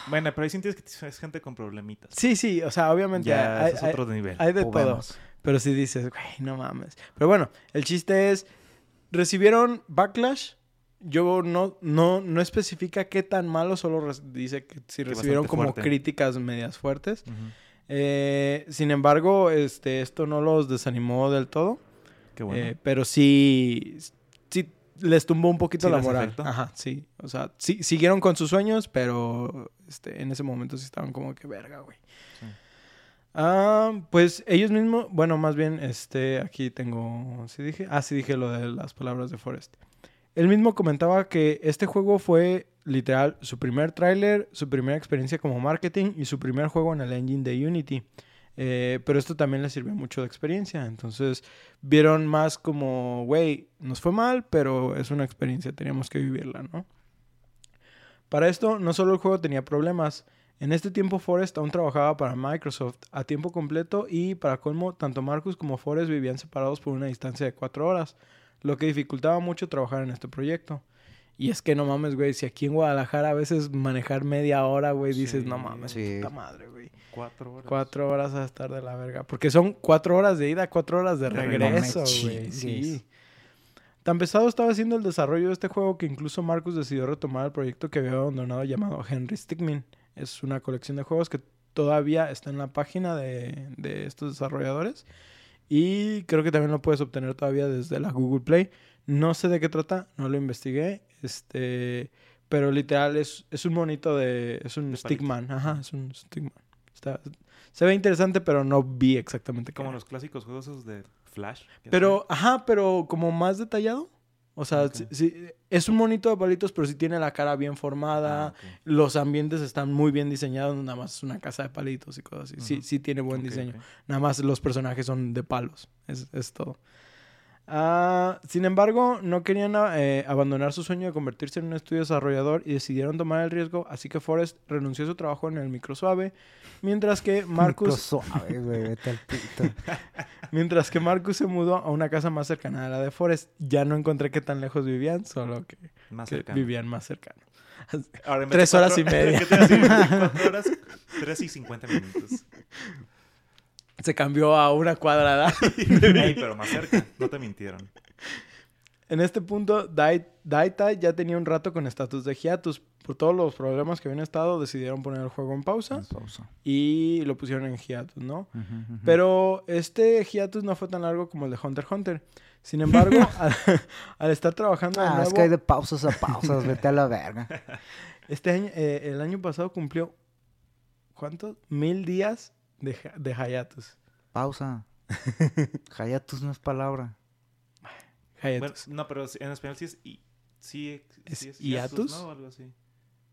Bueno, pero ahí sientes que es gente con problemitas. Sí, sí, o sea, obviamente Ya, hay, es hay- otro nivel. hay de todo. Pero si dices, güey, no mames. Pero bueno, el chiste es, recibieron backlash. Yo no, no, no especifica qué tan malo, solo dice que si Que recibieron como fuerte. críticas medias fuertes. Eh, sin embargo, este, esto no los desanimó del todo. Qué bueno. Eh, pero sí, sí les tumbó un poquito Sí la moral. Ajá, sí. O sea, sí, siguieron con sus sueños, pero este, en ese momento sí estaban como que verga, güey. Sí. Ah, pues ellos mismos, bueno, más bien, este, aquí tengo, ¿sí dije? Ah, sí dije lo de las palabras de Forrest. Él mismo comentaba que este juego fue literal su primer tráiler, su primera experiencia como marketing y su primer juego en el engine de Unity. Eh, pero esto también les sirvió mucho de experiencia. Entonces vieron más como, güey, nos fue mal, pero es una experiencia, teníamos que vivirla, ¿no? Para esto, no solo el juego tenía problemas. En este tiempo, Forrest aún trabajaba para Microsoft a tiempo completo y, para colmo, tanto Marcus como Forrest vivían separados por una distancia de cuatro horas, lo que dificultaba mucho trabajar en este proyecto. Y es que no mames, güey, si aquí en Guadalajara a veces manejar media hora, güey, dices, Sí, no mames, sí. puta madre, güey. Cuatro horas. Cuatro horas a estar de la verga. Porque son cuatro horas de ida, cuatro horas de regreso, güey. Sí. Tan pesado estaba haciendo el desarrollo de este juego que incluso Marcus decidió retomar el proyecto que había abandonado llamado Henry Stickmin. Es una colección de juegos que todavía está en la página de, de estos desarrolladores. Y creo que también lo puedes obtener todavía desde la Google Play. No sé de qué trata, no lo investigué. Este, pero literal es, es un monito de. Es un De Stickman. Ajá, es un Stickman. Está, se ve interesante, pero no vi exactamente qué Como los clásicos juegos esos de Flash. Pero, ajá, pero como más detallado. O sea, sí- sí, es un monito de palitos, pero sí tiene la cara bien formada. Ah. Los ambientes están muy bien diseñados, nada más es una casa de palitos y cosas así. Sí, sí tiene buen diseño. Nada más los personajes son de palos. Es, es todo. Ah, sin embargo, no querían eh, abandonar su sueño de convertirse en un estudio desarrollador y decidieron tomar el riesgo, así que Forrest renunció a su trabajo en el microsuave, mientras que Micro Marcus, suave, güey, vete al pito. mientras que Marcus se mudó a una casa más cercana a la de Forrest. Ya no encontré qué tan lejos vivían, solo que, Más que cercano. vivían más cercano. Ahora, Tres horas y media. ¿Qué te horas, tres y cincuenta minutos. Se cambió a una cuadrada. Ey, pero más cerca. No te mintieron. En este punto, Dai- Daita ya tenía un rato con estatus de hiatus. Por todos los problemas que habían estado, decidieron poner el juego en pausa Pausa. y lo pusieron en hiatus, ¿no? Pero este hiatus no fue tan largo como el de Hunter x Hunter. Sin embargo, al, al estar trabajando de Ah, nuevo, es que hay de pausas a pausas, vete a la verga. este año, eh, el año pasado cumplió, ¿cuántos? Mil días de, de hiatus. Pausa. Hayatus no es palabra. Bueno, Hiatus. no, pero en español sí es... i- Sí, ¿Es sí es hiatus? ¿no? O algo así.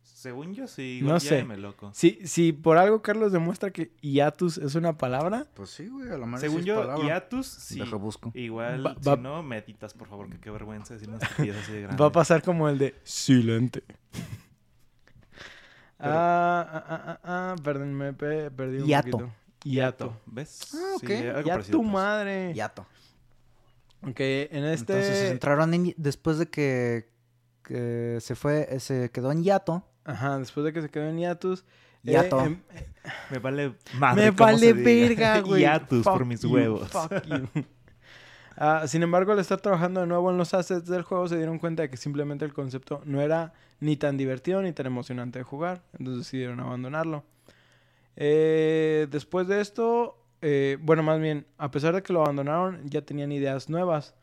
Según yo, sí. No sé. ya me loco. Si, si por algo Carlos demuestra que hiatus es una palabra, Pues sí, güey, a la madre Según yo, hiatus, sí. Deja busco. Igual, Va- si no, me editas, por favor, que qué vergüenza decir una estupidez así de grande. Va a pasar como el de silente. Pero- Ah, ah, ah, ah, ah, perdón, me pe- perdí un Hiato. poquito. Hiato. ¿Ves? Ah, ok. Sí, algo Ya parecido, tu pues. madre. Yato. Ok, en este... Entonces entraron en- después de que, que se fue, eh, se quedó en hiato. Ajá, después de que se quedó en hiatus. eh, Hiato. em- Me vale madre me vale verga, güey. Hiatus por mis you, huevos. fuck you. Ah, sin embargo, al estar trabajando de nuevo en los assets del juego, se dieron cuenta de que simplemente el concepto no era ni tan divertido ni tan emocionante de jugar. Entonces decidieron abandonarlo. Eh, después de esto, eh, bueno, más bien, a pesar de que lo abandonaron, ya tenían ideas nuevas.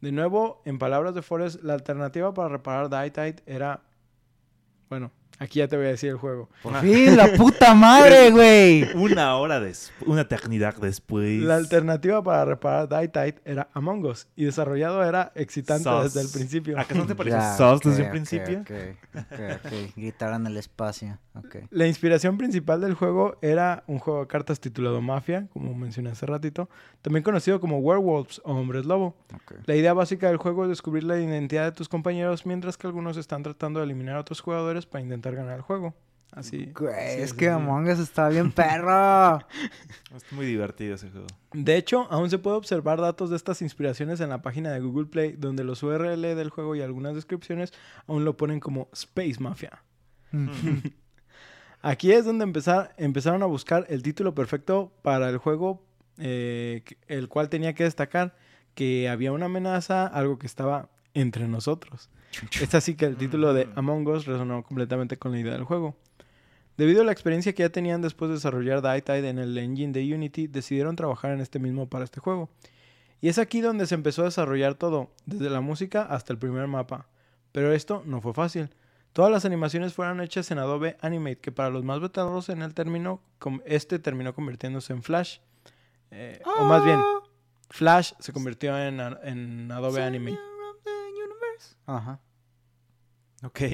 De nuevo, en palabras de Forrest, la alternativa para reparar Dietate era... Bueno, aquí ya te voy a decir el juego. Por fin, la puta madre, güey. Una hora después, una eternidad después. La alternativa para reparar Dietate era Among Us y desarrollado era excitante desde el principio. ¿Acaso no te pareció sus ok, desde el principio? ok, ok, ok. Gritar en el espacio. Ok. La inspiración principal del juego era un juego de cartas titulado Mafia, como mencioné hace ratito, también conocido como Werewolves o Hombres Lobo. ok. La idea básica del juego es descubrir la identidad de tus compañeros mientras que algunos están tratando de eliminar a otros jugadores para intentar ganar el juego. Así. Güey, así es de que. Among Us está bien perro. Es muy divertido ese juego. De hecho, aún se puede observar datos de estas inspiraciones en la página de Google Play, donde los URL del juego y algunas descripciones aún lo ponen como Space Mafia. Aquí es donde empezar, empezaron a buscar el título perfecto para el juego, eh, el cual tenía que destacar que había una amenaza, algo que estaba entre nosotros. Es así que el título de Among Us resonó completamente con la idea del juego. Debido a la experiencia que ya tenían después de desarrollar Tide en el engine de Unity, decidieron trabajar en este mismo para este juego. Y es aquí donde se empezó a desarrollar todo, desde la música hasta el primer mapa. Pero esto no fue fácil. Todas las animaciones fueron hechas en Adobe Animate, que para los más veteranos en el término, este terminó convirtiéndose en Flash. Eh, O más bien, Flash se convirtió en, en Adobe Animate. Ajá. Ok.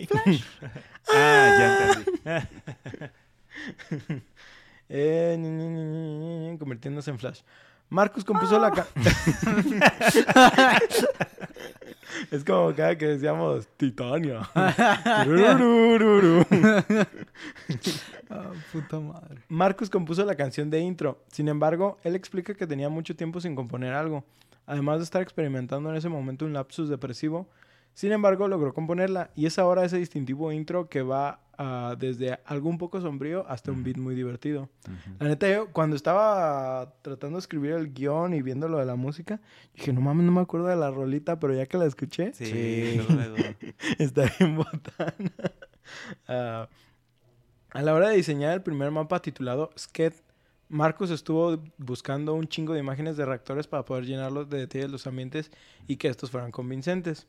ah, ya entendí. Eh, convirtiéndose en Flash. Marcus compuso la ca- Es como cada que decíamos Titania. Ah, puta madre. Marcus compuso la canción de intro. Sin embargo, él explica que tenía mucho tiempo sin componer algo. Además de estar experimentando en ese momento un lapsus depresivo, sin embargo, logró componerla y es ahora ese distintivo intro que va ah, desde algo un poco sombrío hasta un beat muy divertido. La neta, yo cuando estaba tratando de escribir el guion y viendo lo de la música, dije, no mames, no me acuerdo de la rolita, pero ya que la escuché, Sí, Sí. luego. está bien botana. Ah, a la hora de diseñar el primer mapa titulado Sked, Marcus estuvo buscando un chingo de imágenes de reactores para poder llenarlos de detalles los ambientes y que estos fueran convincentes.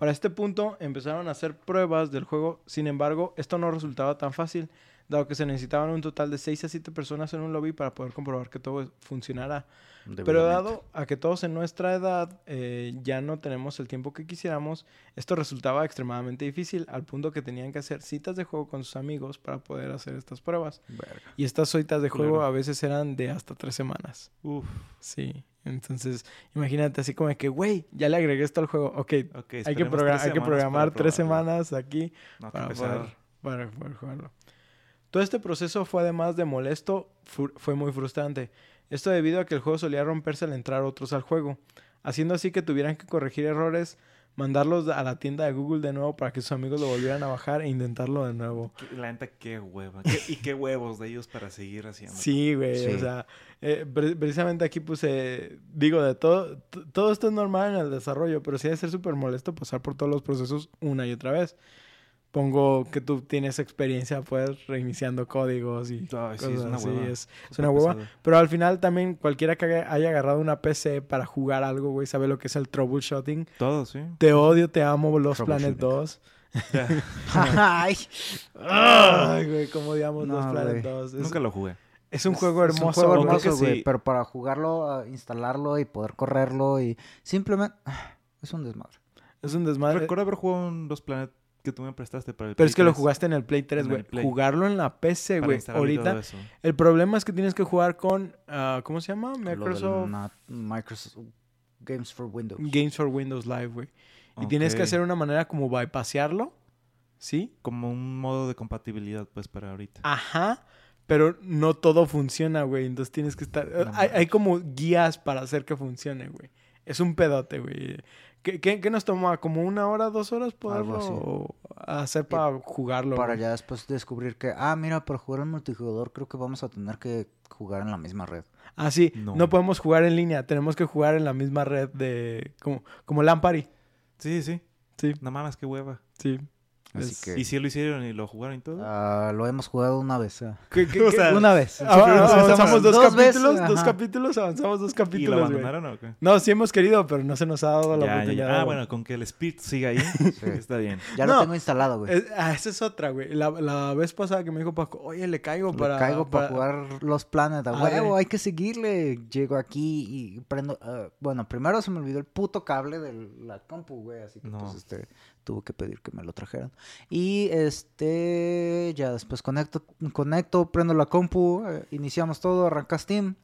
Para este punto empezaron a hacer pruebas del juego, sin embargo, esto no resultaba tan fácil, dado que se necesitaban un total de 6 a 7 personas en un lobby para poder comprobar que todo funcionara. Pero dado a que todos en nuestra edad eh, ya no tenemos el tiempo que quisiéramos, esto resultaba extremadamente difícil, al punto que tenían que hacer citas de juego con sus amigos para poder hacer estas pruebas. Verga. Y estas citas de juego a veces eran de hasta tres semanas. Uf. Sí, entonces imagínate así como de que, güey, ya le agregué esto al juego. Ok, Ok, hay que, hay que programar tres semanas aquí No, qué para pesado. poder, para poder jugarlo. Todo este proceso fue además de molesto, fu- fue muy frustrante. Esto debido a que el juego solía romperse al entrar otros al juego, haciendo así que tuvieran que corregir errores, mandarlos a la tienda de Google de nuevo para que sus amigos lo volvieran a bajar e intentarlo de nuevo. La neta, qué hueva. Qué- y qué huevos de ellos para seguir haciendo. Sí, güey, Sí. o sea, eh, pre- precisamente aquí puse, digo, de todo, todo esto es normal en el desarrollo, pero sí debe ser súper molesto pasar por todos los procesos una y otra vez. Pongo que tú tienes experiencia, pues, reiniciando códigos y Ay, sí, es una así, hueva. es, es Súper una hueva. pesado. Pero al final también cualquiera que haya agarrado una PC para jugar algo, güey, sabe lo que es el troubleshooting. Todo, sí. Te odio, te amo, Los Planet Troubleshooting. 2. Ay, Ay, güey, cómo odiamos No, Los Planet güey. 2. Es, Nunca lo jugué. es un juego es hermoso. un juego hermoso, güey. sí. Pero para jugarlo, instalarlo y poder correrlo y simplemente... Es un desmadre. Es un desmadre. Recuerdo haber jugado un Los Planet que tú me prestaste para el Pero Play es que lo 3 jugaste en el Play 3, En güey. Jugarlo en la PC, güey. Ahorita. eso. El problema es que tienes que jugar con. ah, ¿Cómo se llama? Microsoft Microsoft Games for Windows. Games for Windows Live, güey. Y tienes que hacer una manera como bypassearlo. ¿Sí? Como un modo de compatibilidad, pues, para ahorita. Ajá. Pero no todo funciona, güey. Entonces tienes que estar. No hay, mames. hay como guías para hacer que funcione, güey. Es un pedote, güey. ¿Qué, qué, qué nos toma? ¿Como una hora, dos horas poderlo hacer para jugarlo? Para güey? ya después descubrir que, ah, mira, para jugar en multijugador creo que vamos a tener que jugar en la misma red. Ah, sí. No. No. podemos jugar en línea. Tenemos que jugar en la misma red de... Como, como Lampari. Sí, sí. Sí, No mames, qué hueva. sí. Así Es- que ¿Y si lo hicieron y lo jugaron y todo? ah, lo hemos jugado una vez. ah. ¿Qué- qué- O qué- sea, una vez. Ah, avanzamos dos, Dos veces, capítulos, dos capítulos, avanzamos dos ¿Y lo capítulos, güey. abandonaron o qué? No, sí hemos querido, pero no se nos ha dado la Ya, oportunidad. ya. Ah, güey. bueno, con que el Spirit siga ahí, está bien. Ya No. lo tengo instalado, güey. Es- ah, esa es otra, güey. La, la vez pasada que me dijo Paco, oye, le caigo Le para... caigo para jugar los Planet. A Ah, huevo, hay que seguirle. Llego aquí y prendo. ah, bueno, primero se me olvidó el puto cable de la compu, güey. Así que No. pues este tuve que pedir que me lo trajeran. Y este ya después conecto, conecto, prendo la compu, eh, iniciamos todo, arranca Steam.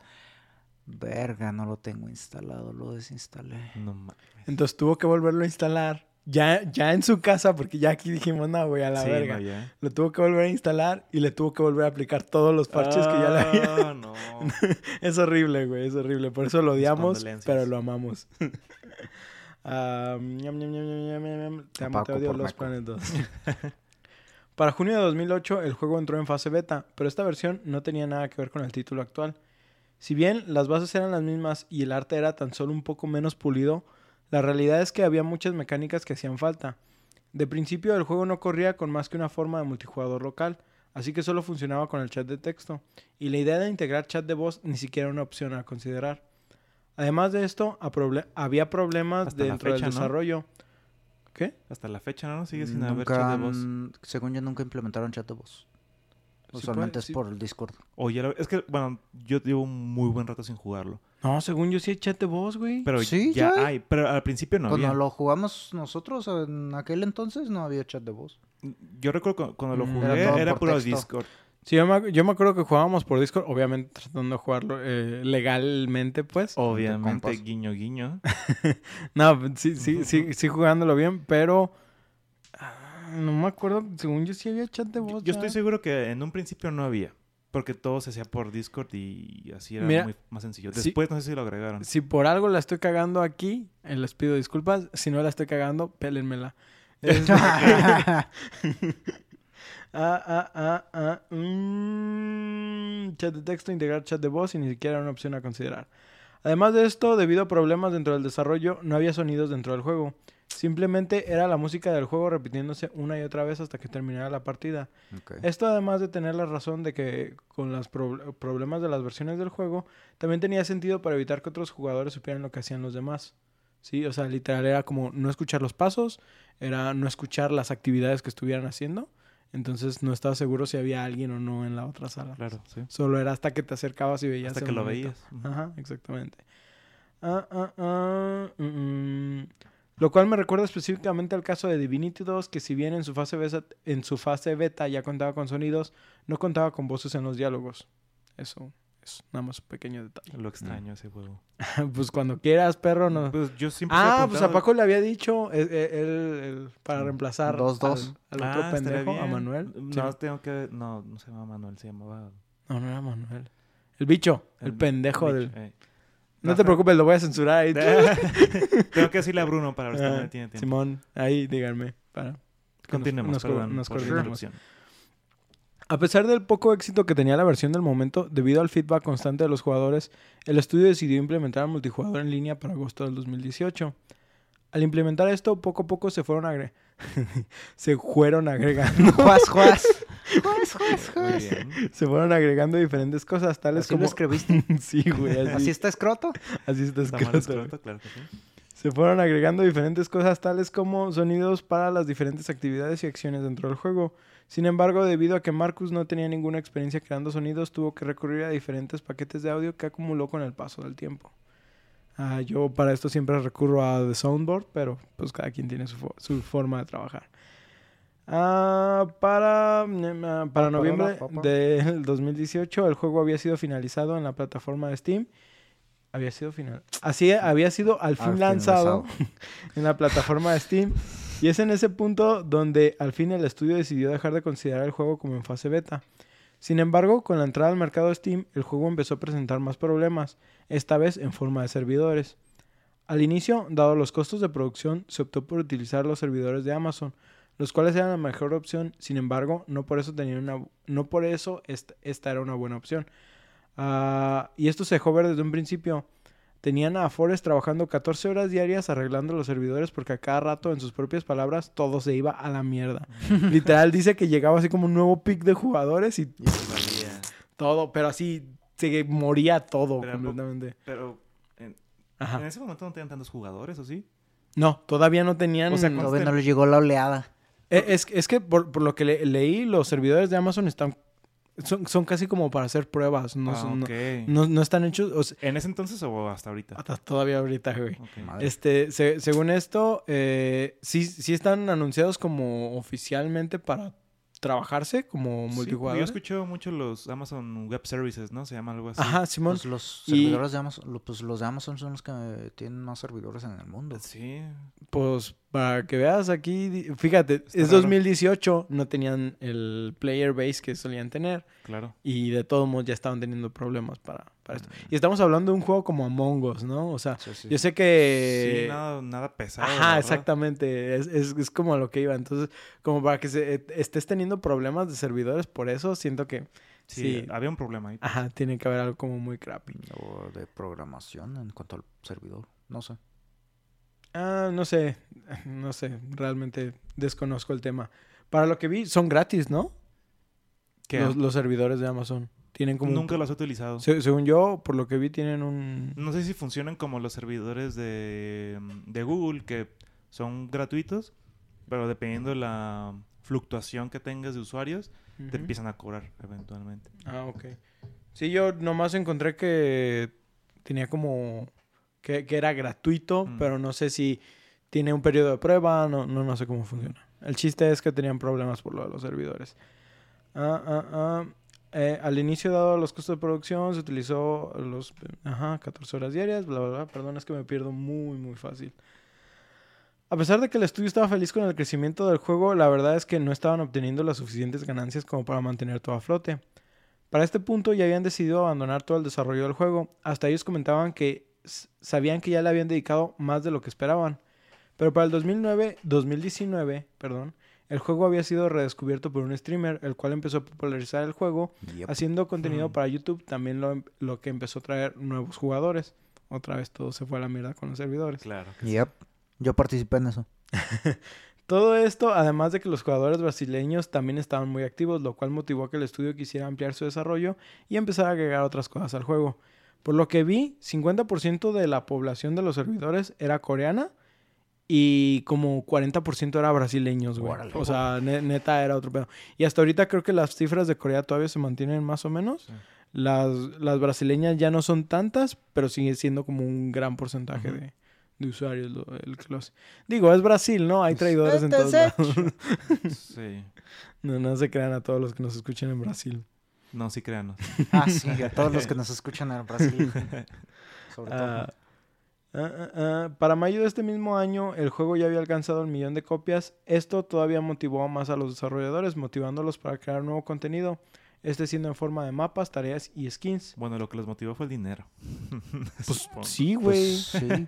Verga, no lo tengo instalado, lo desinstalé. No mames. Entonces tuvo que volverlo a instalar. Ya, ya en su casa, porque ya aquí dijimos, no, güey, a la Sí, verga. no. Lo tuvo que volver a instalar y le tuvo que volver a aplicar todos los parches que ya le había. Ah, no. Es horrible, güey, es horrible. Por eso lo odiamos, pero lo amamos. Ñam, ñam, ñam, ñam, ñam, ñam. Te amo, te Paco odio, por Los naco. Planet 2. Para junio de 2008, el juego entró en fase beta, pero esta versión no tenía nada que ver con el título actual. Si bien las bases eran las mismas y el arte era tan solo un poco menos pulido, la realidad es que había muchas mecánicas que hacían falta. De principio el juego no corría con más que una forma de multijugador local, así que solo funcionaba con el chat de texto, y la idea de integrar chat de voz ni siquiera era una opción a considerar. Además de esto, a proble- había problemas Hasta dentro del fecha, ¿no? desarrollo. ¿Qué? Hasta la fecha, ¿no? Sigue sin haber chat de voz. según yo, nunca implementaron chat de voz. Sí Usualmente puede- es sí. por el Discord. O ya lo- Es que, bueno, yo llevo un muy buen rato sin jugarlo. No, según yo sí hay chat de voz, güey. Pero Sí, ya, ya. hay. Pero al principio no Cuando había. lo jugamos nosotros en aquel entonces no había chat de voz. Yo recuerdo cu- cuando lo Mm, jugué, era era, por puro texto. Discord. Sí, yo me, yo me acuerdo que jugábamos por Discord, obviamente tratando de jugarlo eh, legalmente, pues. Obviamente, guiño, guiño. No, sí, sí, sí, sí jugándolo bien, pero ah, no me acuerdo, según yo sí había chat de Yo, voz. yo estoy seguro que en un principio no había. Porque todo se hacía por Discord y así era Mira, muy más sencillo. Después no sé si lo agregaron. Si por algo la estoy cagando aquí, eh, les pido disculpas. Si no la estoy cagando, pélenmela. Es- ah, ah, ah, ah. mm, chat de texto, integrar chat de voz y ni siquiera era una opción a considerar. Además de esto, debido a problemas dentro del desarrollo, no había sonidos dentro del juego. Simplemente era la música del juego repitiéndose una y otra vez hasta que terminara la partida. Esto además de tener la razón de que con los prob- problemas de las versiones del juego, también tenía sentido para evitar que otros jugadores supieran lo que hacían los demás. Sí, o sea, literal era como no escuchar los pasos, era no escuchar las actividades que estuvieran haciendo. Entonces no estaba seguro si había alguien o no en la otra sala. Claro, sí. Solo era hasta que te acercabas y veías Hasta que lo veías. Ajá, exactamente. Ah, ah, ah, mm, mm. Lo cual me recuerda específicamente al caso de Divinity 2, que si bien en su fase beta, en su fase beta ya contaba con sonidos, no contaba con voces en los diálogos. Eso nada más un pequeño detalle. Lo extraño ese juego. pues cuando quieras, perro, no. Pues yo siempre estoy Ah, pues a Paco le había dicho eh, eh, él, él, para reemplazar Dos, dos. al, al Ah, otro pendejo, a. Manuel. No, Sí. tengo que... No, no se llama Manuel, se llamaba... No, no era Manuel. El bicho, el, pendejo bicho, del... eh. No, No, te preocupes, lo voy a censurar ahí. tengo que decirle a Bruno para ver si Ah, tiene tiempo. Simón, ahí díganme. Para. Continuemos, nos perdón nos. A pesar del poco éxito que tenía la versión del momento, debido al feedback constante de los jugadores, el estudio decidió implementar el multijugador en línea para agosto del 2018. Al implementar esto, poco a poco se fueron agre- se fueron agregando Juas, juas. Juas, juas, juas. se fueron agregando diferentes cosas tales Así lo como escribiste. sí, güey, así, ¿Así está escroto? así está güey. escrito, claro que sí. Se fueron agregando diferentes cosas tales como sonidos para las diferentes actividades y acciones dentro del juego. Sin embargo, debido a que Marcus no tenía ninguna experiencia creando sonidos, tuvo que recurrir a diferentes paquetes de audio que acumuló con el paso del tiempo. Ah, yo para esto siempre recurro a The Soundboard, pero pues cada quien tiene su, fo- su forma de trabajar. Ah, para ah, para noviembre del 2018 el juego había sido finalizado en la plataforma de Steam. Había sido final. Así había sido al fin Al fin lanzado lanzado. en la plataforma de Steam. Y es en ese punto donde al fin el estudio decidió dejar de considerar el juego como en fase beta. Sin embargo, con la entrada al mercado Steam, el juego empezó a presentar más problemas, esta vez en forma de servidores. Al inicio, dado los costos de producción, se optó por utilizar los servidores de Amazon, los cuales eran la mejor opción. Sin embargo, no por eso tenían una, no por eso esta, esta era una buena opción. Ah, y esto se dejó ver desde un principio. Tenían a Forrest trabajando 14 horas diarias arreglando los servidores porque a cada rato, en sus propias palabras, todo se iba a la mierda. Literal dice que llegaba así como un nuevo pick de jugadores y Y se valía. todo, pero así se moría todo Pero, completamente. Pero en, Ajá. en ese momento no tenían tantos jugadores, ¿o sí? No, todavía no tenían. O sea, Eh, Todavía no les llegó la oleada. es, es que por, por lo que le- leí, los servidores de Amazon están. Son, son casi como para hacer pruebas. No, Ah, son- no- no, no están hechos. o sea, ¿En ese entonces o hasta ahorita? hasta todavía ahorita, güey. Ok. Madre. Este, se- según esto, eh, sí, sí están anunciados como oficialmente para trabajarse como Sí, multijugador. yo escucho mucho los Amazon Web Services, ¿no? Se llama algo así. Ajá, Simón. Pues los Y- servidores de Amazon, pues los de Amazon son los que tienen más servidores en el mundo. Sí. Pues para que veas aquí, fíjate, Está es raro. 2018, no tenían el player base que solían tener. Claro. Y de todos modos ya estaban teniendo problemas para, para esto. Mm. Y estamos hablando de un juego como Among Us, ¿no? O sea, Sí, sí. yo sé que... sí, nada, nada pesado. Ajá, exactamente. Es, es, es como a lo que iba. Entonces, como para que se, eh, estés teniendo problemas de servidores por eso, siento que Sí, Sí. había un problema ahí. Ajá, tiene que haber algo como muy crappy. O de programación en cuanto al servidor. No sé. Ah, no sé, no sé, realmente desconozco el tema. Para lo que vi, son gratis, ¿no? Los, los servidores de Amazon. Tienen como... un- nunca los he utilizado. Se- según yo, por lo que vi, tienen un... No sé si funcionan como los servidores de, de Google, que son gratuitos, pero dependiendo de la fluctuación que tengas de usuarios, te empiezan a cobrar eventualmente. Ah, ok. Sí, yo nomás encontré que tenía como... Que, que era gratuito, Mm. pero no sé si tiene un periodo de prueba, no, no, no sé cómo funciona. El chiste es que tenían problemas por lo de los servidores. Ah, ah, ah. Eh, al inicio, dado los costos de producción, se utilizó los... Ajá, 14 horas diarias, bla, bla, bla. Perdón, es que me pierdo muy, muy fácil. A pesar de que el estudio estaba feliz con el crecimiento del juego, la verdad es que no estaban obteniendo las suficientes ganancias como para mantener todo a flote. Para este punto ya habían decidido abandonar todo el desarrollo del juego. Hasta ellos comentaban que sabían que ya le habían dedicado más de lo que esperaban. Pero para el 2009, 2019, perdón, el juego había sido redescubierto por un streamer, el cual empezó a popularizar el juego, Yep. haciendo contenido Mm. para YouTube, también lo, lo que empezó a traer nuevos jugadores. Otra vez todo se fue a la mierda con los servidores. Claro. Yep. Yo participé en eso. Todo esto, además de que los jugadores brasileños también estaban muy activos, lo cual motivó a que el estudio quisiera ampliar su desarrollo y empezar a agregar otras cosas al juego. Por lo que vi, 50% de la población de los servidores era coreana y como 40% era brasileños, güey. Órale. O sea, ne- neta era otro pedo. Y hasta ahorita creo que las cifras de Corea todavía se mantienen más o menos. Sí. Las, las brasileñas ya no son tantas, pero sigue siendo como un gran porcentaje de, de usuarios lo- el hace. Digo, es Brasil, ¿no? Hay traidores en todos lados. Sí. No, no se crean a todos los que nos escuchan en Brasil. No, sí, créanos. Ah, sí, a todos los que nos escuchan en Brasil. Sobre todo. Ah, ah, ah, ah. Para mayo de este mismo año, el juego ya había alcanzado el millón de copias. Esto todavía motivó más a los desarrolladores, motivándolos para crear nuevo contenido. Este siendo en forma de mapas, tareas y skins. Bueno, lo que los motivó fue el dinero. Pues sí, Pues, güey. sí.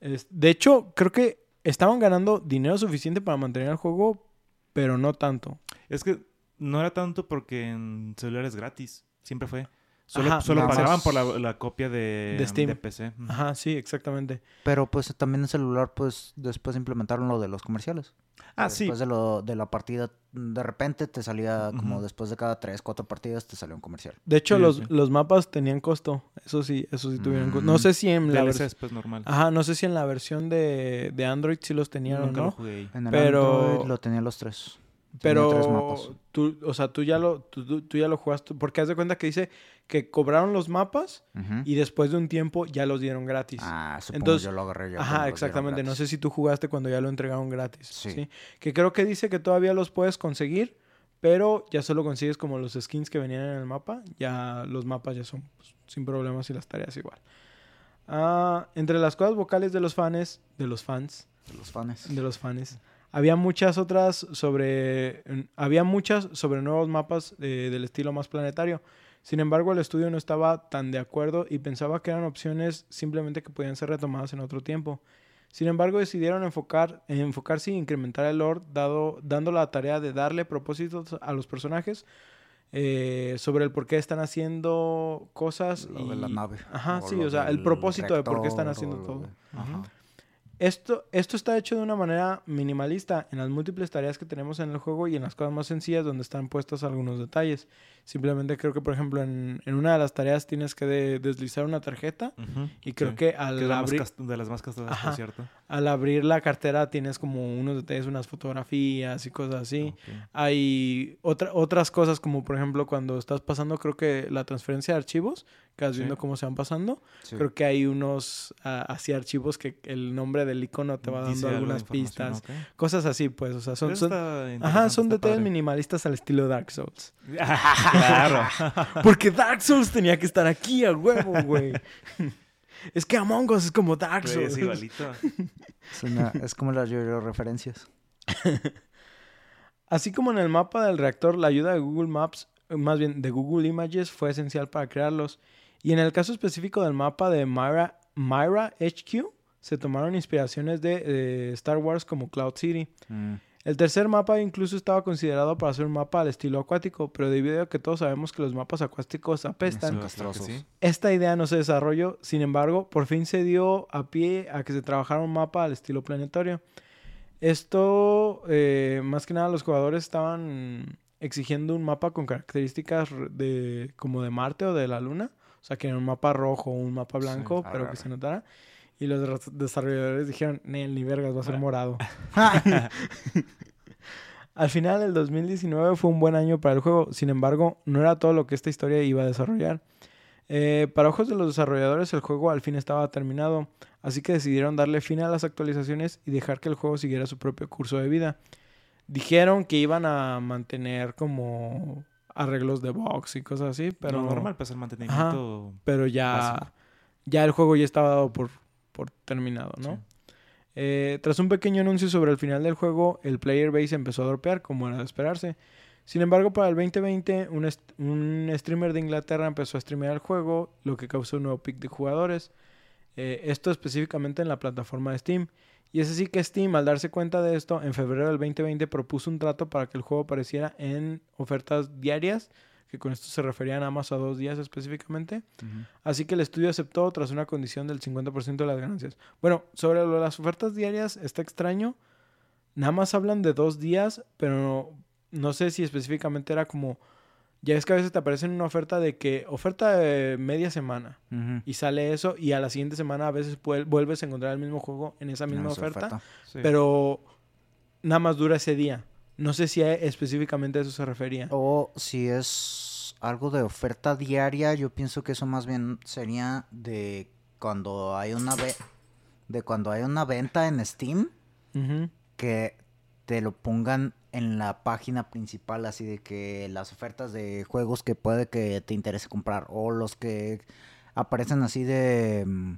Es- de hecho, creo que estaban ganando dinero suficiente para mantener el juego, pero no tanto. Es que no era tanto porque en celulares gratis. Siempre fue. Solo, Ajá, solo pagaban más. por la, la copia de, De Steam. PC. Ujú. Ajá, sí, exactamente. Pero pues también en celular, pues después implementaron lo de los comerciales. Ah, sí. Después de, lo, de la partida, de repente te salía como después de cada tres, cuatro partidas, te salía un comercial. De hecho, Sí, los, sí. los mapas tenían costo. Eso sí, eso sí tuvieron costo. No Mm. sé si en la versión... normal. Ajá, no sé si en la versión de, de Android sí los tenían o Nunca lo no. jugué ahí. En el Pero- Android lo tenía los tres. Tres Pero mapas. tú, o sea, tú ya lo, tú, tú- ya lo jugaste, porque haz de cuenta que dice que cobraron los mapas y después de un tiempo ya los dieron gratis. Ah, supongo Entonces- yo lo agarré ya. Ajá, exactamente. No sé si tú jugaste cuando ya lo entregaron gratis. Sí. Sí. Que creo que dice que todavía los puedes conseguir, pero ya solo consigues como los skins que venían en el mapa. Ya los mapas ya son pues, sin problemas y las tareas igual. Ah, entre las cosas vocales de los fans, de los fans, De Los fans. de los fans. Había muchas otras sobre. Había muchas sobre nuevos mapas eh, del estilo más planetario. Sin embargo, el estudio no estaba tan de acuerdo y pensaba que eran opciones simplemente que podían ser retomadas en otro tiempo. Sin embargo, decidieron enfocar, enfocarse y incrementar el lore, dado, dando la tarea de darle propósitos a los personajes eh, sobre el por qué están haciendo cosas. Lo y... de la nave. Ajá, o sí, o sea, el propósito de por qué están haciendo todo. de-. Ajá. Esto, esto está hecho de una manera minimalista en las múltiples tareas que tenemos en el juego y en las cosas más sencillas donde están puestos algunos detalles. Simplemente creo que, por ejemplo, en, en una de las tareas tienes que de- deslizar una tarjeta Ujú, y creo sí. que al abrir, cas- de las más castadas, Ajá. por cierto. al abrir la cartera tienes como unos detalles, unas fotografías y cosas así. Hay otra, otras cosas como, por ejemplo, cuando estás pasando, creo que la transferencia de archivos, Sí. viendo cómo se van pasando. Sí. Creo que hay unos ah, así archivos que el nombre del icono te va dando algunas pistas. Cosas así, pues. O sea, son, ajá, son detalles padre. minimalistas al estilo Dark Souls. claro. Porque Dark Souls tenía que estar aquí a huevo, güey. es que Among Us es como Dark Souls. es igualito. Es, una- es como las yo referencias. Así como en el mapa del reactor, la ayuda de Google Maps, más bien de Google Images, fue esencial para crearlos. Y en el caso específico del mapa de Myra, Myra HQ, se tomaron inspiraciones de, de Star Wars como Cloud City. Mm. El tercer mapa incluso estaba considerado para ser un mapa al estilo acuático, pero debido a que todos sabemos que los mapas acuáticos apestan, Sí. Esta idea no se desarrolló. Sin embargo, por fin se dio a pie a que se trabajara un mapa al estilo planetario. Esto, eh, más que nada, los jugadores estaban exigiendo un mapa con características de como de Marte o de la Luna. O sea, que era un mapa rojo o un mapa Sí, blanco, pero que se notara. Y los res- desarrolladores dijeron, "Nel, ni vergas, va a ser morado. Al final, el 2019 fue un buen año para el juego. Sin embargo, no era todo lo que esta historia iba a desarrollar. Eh, para ojos de los desarrolladores, el juego al fin estaba terminado. Así que decidieron darle fin a las actualizaciones y dejar que el juego siguiera su propio curso de vida. Dijeron que iban a mantener como arreglos de box y cosas así, pero normal, pues el mantenimiento. pero ya, Básico. ya el juego ya estaba dado por, por terminado, ¿no? Sí. Eh, tras un pequeño anuncio sobre el final del juego, el player base empezó a dropear, como era de esperarse. Sin embargo, para el 2020, un, un streamer de Inglaterra empezó a streamear el juego, lo que causó un nuevo pick de jugadores. Eh, esto específicamente en la plataforma de Steam. Y es así que Steam, al darse cuenta de esto, en febrero del 2020 propuso un trato para que el juego apareciera en ofertas diarias, que con esto se refería nada más a dos días específicamente. Así que el estudio aceptó tras una condición del 50% de las ganancias. Bueno, sobre lo de las ofertas diarias está extraño. Nada más hablan de dos días, pero no, no sé si específicamente era como... Ya es que a veces te aparece una oferta de que oferta de media semana y sale eso y a la siguiente semana a veces vuel- vuelves a encontrar el mismo juego en esa misma Ah, esa oferta, Sí. pero nada más dura ese día. No sé si a- específicamente a eso se refería. O si es algo de oferta diaria, yo pienso que eso más bien sería de cuando hay una ve de cuando hay una venta en Steam que te lo pongan en la página principal así de que las ofertas de juegos que puede que te interese comprar o los que aparecen así de mm,